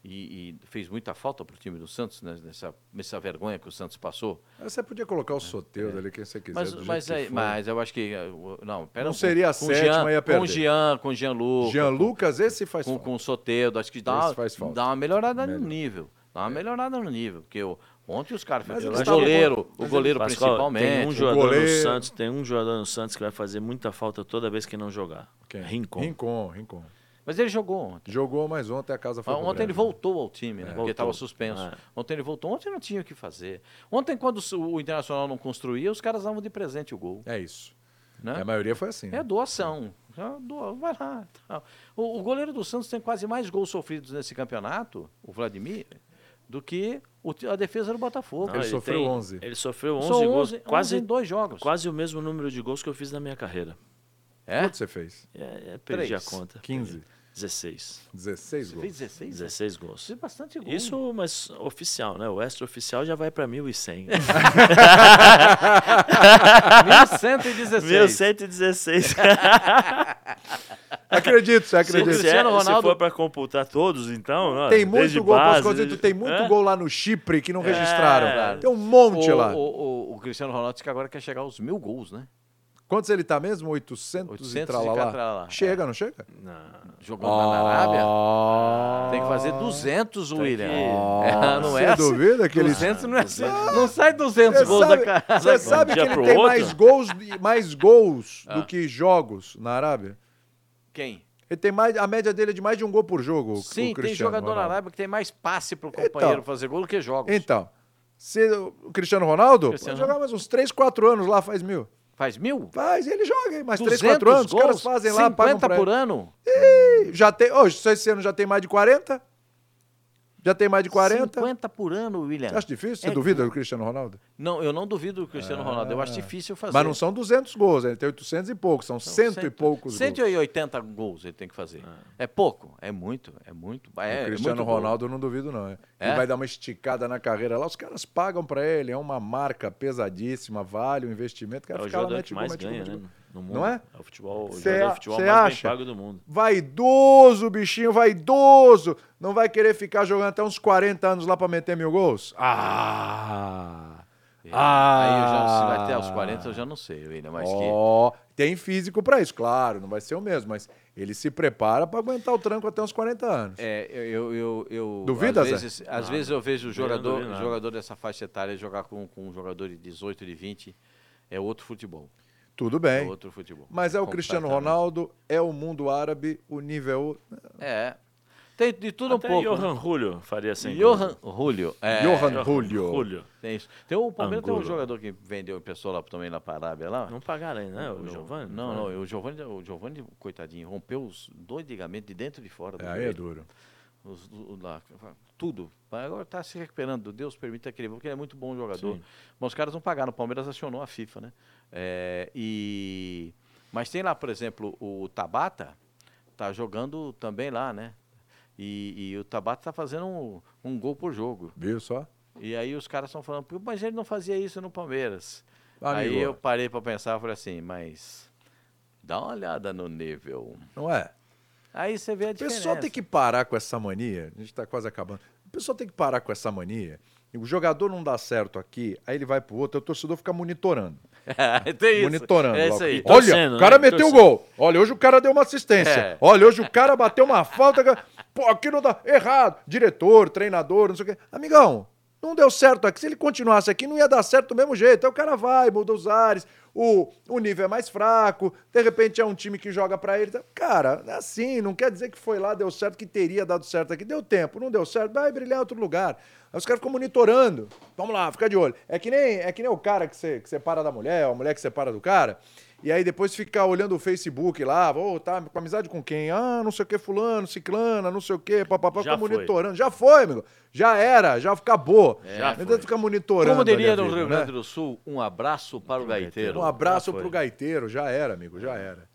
e, e fez muita falta para o time do Santos, né, nessa, nessa vergonha que o Santos passou. Você podia colocar o Soteudo ali, quem você quiser. Mas, mas, é- mas eu acho que. eh, Não, pera Não um seria a. Com sétima, Jean, ia Com perder. o Jean, com o Jean Lucas. Jean Lucas, esse faz com, falta. com o Soteudo, acho que dá, dá uma melhorada Melhor. no nível. Dá uma melhorada no nível. Porque o- ontem os caras fizeram. O goleiro, com- o mas goleiro Pascoal, principalmente. Tem um jogador goleiro- no Santos, tem um jogador no Santos que vai fazer muita falta toda vez que não jogar. Quem? Rincon. Rincon, Rincon. Mas ele jogou ontem. Jogou, mas ontem a casa foi Ah, Ontem ele voltou ao time, né? Porque voltou. estava suspenso. É. Ontem ele voltou. Ontem não tinha o que fazer. Ontem, quando o Internacional não construía, os caras davam de presente o gol. É isso. Né? E a maioria foi assim. É doação. Já doa- vai lá. tal. O, o goleiro do Santos tem quase mais gols sofridos nesse campeonato, o Vladimir, do que o a defesa do Botafogo. Não, Ele sofreu 11. Ele sofreu 11 São gols, 11, quase, 11 em dois jogos. quase o mesmo número de gols que eu fiz na minha carreira. É? Quanto você fez? É, é, perdi Três. a conta. 15. 16. 16 Você gols. fez 16? 16 gols. Isso é bastante gol. Isso, mas oficial, né? O extra-oficial já vai para 1.100. 1116. 1.116. Acredito, você Se, acredita. se, Cristiano é- se Ronaldo- for para computar todos, então. ó, Tem muito gol, base, Pascoalzito, tem muito é? gol lá no Chipre que não É, registraram. claro. Tem um monte o, lá. O, o- o Cristiano Ronaldo disse que agora quer chegar aos mil gols, né? Quantos ele tá mesmo? 800, 800 e e tralalá? catralá. Chega, não chega? Não. Jogando lá na Arábia. Ah. Tem que fazer 200, William. que- É, não Você é assim? duvida que ele... 200 não é assim. Não sai 200 Você gols sabe, da casa. você sabe que dia ele tem outro? mais gols, mais gols Ah. do que jogos na Arábia? Quem? Ele tem mais, a média dele é de mais de um gol por jogo. o- o Sim, tem jogador na. Arábia que tem mais passe pro companheiro fazer gol do que jogos. Então, se o Cristiano Ronaldo Cristiano jogar mais uns 3, 4 anos lá, faz mil. Faz mil? Faz, ele joga mais 3, 200 4 anos, os gols? caras fazem lá, pagam 50 pra por ano? Ih, Já tem, hoje, só esse ano já tem mais de 40? Já tem mais de 40? 50 por ano, William. Acha difícil? Você É- duvida do Cristiano Ronaldo? Não, eu não duvido do Cristiano Ronaldo. Eu acho difícil fazer. Mas não são 200 gols, ele tem 800 e poucos, são cento e poucos gols. 180 gols ele tem que fazer. É pouco, é muito, é muito. É, o é Cristiano muito gol. Ronaldo eu não duvido não. É. É? Ele vai dar uma esticada na carreira lá, os caras pagam pra ele, é uma marca pesadíssima, vale o investimento, o É cara o fica lá, jogador mete que gol, mais gol, ganha, mete né? gol. No mundo. Não é? o futebol, o Cê de futebol mais acha? bem pago do mundo. Vaidoso, bichinho, vaidoso. Não vai querer ficar jogando até uns 40 anos lá pra meter mil gols? Ah! É, Aí eu já, se vai até aos 40, eu já não sei, William, mas que... Ó, tem físico pra isso, claro, não vai ser o mesmo, mas ele se prepara pra aguentar o tranco até uns 40 anos. É, eu, eu, eu Duvida, às Zé? vezes, às Não, vezes eu vejo o jogador, jogador dessa faixa etária jogar com, com um jogador de 18, de 20, é outro futebol. Tudo É bem. outro futebol. Mas é o Cristiano. Ronaldo, é o mundo árabe, o nível. É. Tem de tudo Até um pouco. Johan Julio faria sem Johan Julio. É, Johan Julio. Julio. Tem isso. Tem o Palmeiras tem um jogador que vendeu pessoa lá também lá para a Arábia lá. Não pagaram ainda, né? O No- Giovanni? Não, não, o Giovanni, o Giovanni, coitadinho, rompeu os dois ligamentos de dentro e de fora. do É, aí é duro. Os- o- lá, tudo. Mas agora está se recuperando. Deus permita que ele porque ele é muito bom jogador. Sim. Mas os caras não pagaram. O Palmeiras acionou a FIFA, né? É, e... Mas tem lá, por exemplo, o Tabata tá jogando também lá, né? E, e o Tabata tá fazendo um, um gol por jogo. Viu só? E aí os caras estão falando, "Pô, mas ele não fazia isso no Palmeiras. Amigo, Aí eu parei para pensar e falei assim, mas dá uma olhada no nível. Não é? Aí você vê a O diferença. pessoal tem que parar com essa mania. A gente tá quase acabando. O pessoal tem que parar com essa mania. O jogador não dá certo aqui, aí ele vai pro outro, aí o torcedor fica monitorando. tem isso. Monitorando. É isso aí. Olha, Torcendo, o cara né? meteu o gol. Olha, hoje o cara deu uma assistência. É. Olha, hoje o cara bateu uma falta. Pô, aqui não dá. Errado. Diretor, treinador, não sei o quê. Amigão, não deu certo aqui. Se ele continuasse aqui, não ia dar certo do mesmo jeito. Aí o cara vai, muda os ares. O, o nível é mais fraco. De repente é um time que joga pra ele. Cara, é assim, não quer dizer que foi lá, deu certo, que teria dado certo aqui. Deu tempo, não deu certo, vai brilhar em outro lugar. Aí os caras ficam monitorando. Vamos lá, fica de olho. É que nem, é que nem o cara que você que da mulher, a mulher que separa do cara. E aí depois ficar olhando o Facebook lá, ô, tá com amizade com quem? Ah, não sei o que, fulano, ciclana, não sei o que, papapá, foi. monitorando. Já foi, amigo. Já era, já acabou. É, Já foi. ficar monitorando. Como diria no Rio né? Grande do Sul, um abraço para o gaiteiro. Um abraço foi. pro gaiteiro, já era, amigo, já era.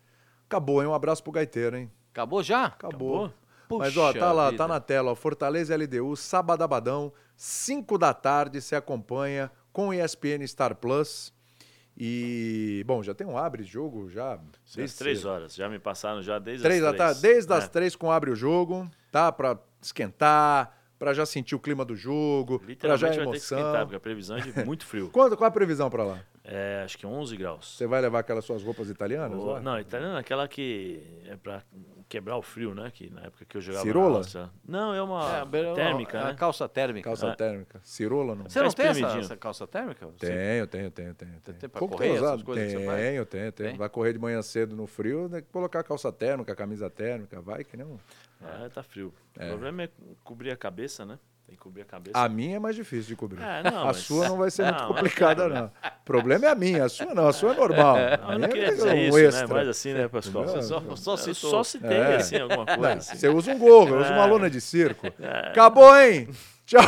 Acabou, hein? Um abraço pro gaiteiro, hein? Acabou já? Acabou. Puxa Mas ó, tá lá, vida. tá na tela, ó, Fortaleza LDU, sabadabadão, 5 da tarde, se acompanha com ESPN Star Plus. E, bom, já tem um abre jogo já. Desde três cedo. horas. Já me passaram já desde Três as três. tarde, desde as É. três com abre o jogo, tá? Pra esquentar, pra já sentir o clima do jogo, pra já Literalmente vai ter que esquentar, emoção. porque a previsão é de muito frio. Quanto, qual a previsão pra lá? É, acho que 11 graus. Você vai levar aquelas suas roupas italianas? Não, italiana é aquela que é pra quebrar o frio, né? Que na época que eu jogava Cirola? na Áustria. Não, é uma É, a beira- térmica, a né? calça térmica. Calça É. térmica. Cirola não? Você não tem essa, essa calça térmica? Tenho, tenho, tenho, tenho. tenho. tem pra correr, essas coisas que você Tenho, faz? tenho, tenho. Tem? Vai correr de manhã cedo no frio, tem que colocar calça térmica, camisa térmica, vai que não. É, tá frio. É. O problema é cobrir a cabeça, né? Tem que cobrir a cabeça. A minha é mais difícil de cobrir. É, não, a mas- sua não vai ser muito Não, complicada, não. O problema é a minha, a sua não, a sua é normal. Não, eu minha não queria é dizer um isso, extra. né? Mas assim, né, Pascoal? Entendeu? Só, só citou. só citei, É. assim, alguma Não, coisa. assim. Você usa um gorro, eu uso uma É. lona de circo. Acabou, hein? Tchau.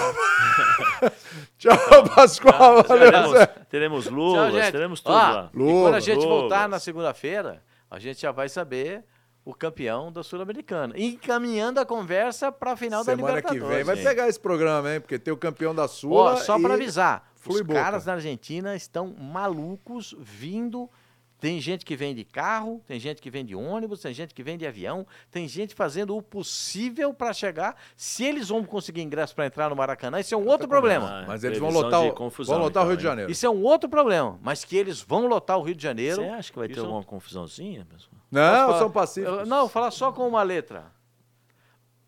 Tchau, Pascoal. Valeu, Teremos, teremos luvas, teremos tudo Ó, lá. E quando a gente Luvas. voltar na segunda-feira, a gente já vai saber o campeão da Sul-Americana. Encaminhando a conversa para a final da Semana que Libertadores. vem vai gente. pegar esse programa, hein? Porque tem o campeão da Sul. Ó, só para avisar, Flui os boca. caras da Argentina estão malucos vindo. Tem gente que vem de carro, tem gente que vem de ônibus, tem gente que vem de avião, tem gente fazendo o possível para chegar. Se eles vão conseguir ingresso para entrar no Maracanã, isso é um outro problema. Ah, Mas eles vão lotar, o, confusão, vão lotar o então, Rio de hein? Janeiro. Isso é um outro problema, mas que eles vão lotar o Rio de Janeiro. Você acha que vai ter isso- alguma confusãozinha, pessoal? Não, falar? são pacíficos. Eu- Não, falar só com uma letra.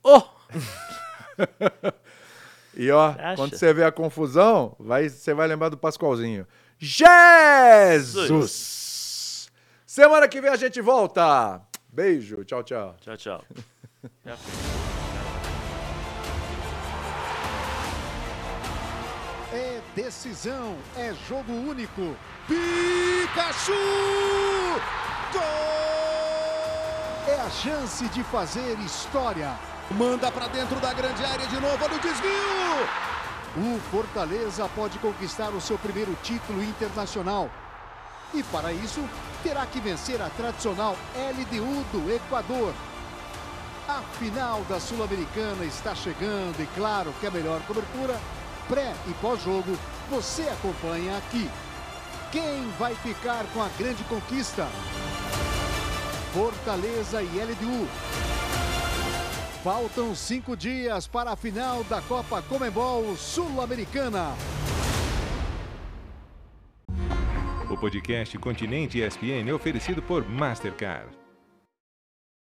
Oh! E ó, Acha? quando você vê a confusão, vai, você vai lembrar do Pascoalzinho. Jesus! Semana que vem a gente volta. Beijo, tchau, tchau. Tchau, tchau. É decisão, é jogo único. Pikachu! Gol! É a chance de fazer história. Manda pra dentro da grande área de novo, olha o desvio! O Fortaleza pode conquistar o seu primeiro título internacional. E para isso, terá que vencer a tradicional LDU do Equador. A final da Sul-Americana está chegando e claro que a melhor cobertura, pré e pós-jogo, você acompanha aqui. Quem vai ficar com a grande conquista? Fortaleza e LDU. Faltam cinco dias para a final da Copa Comembol Sul-Americana. O podcast Continente ESPN é oferecido por Mastercard.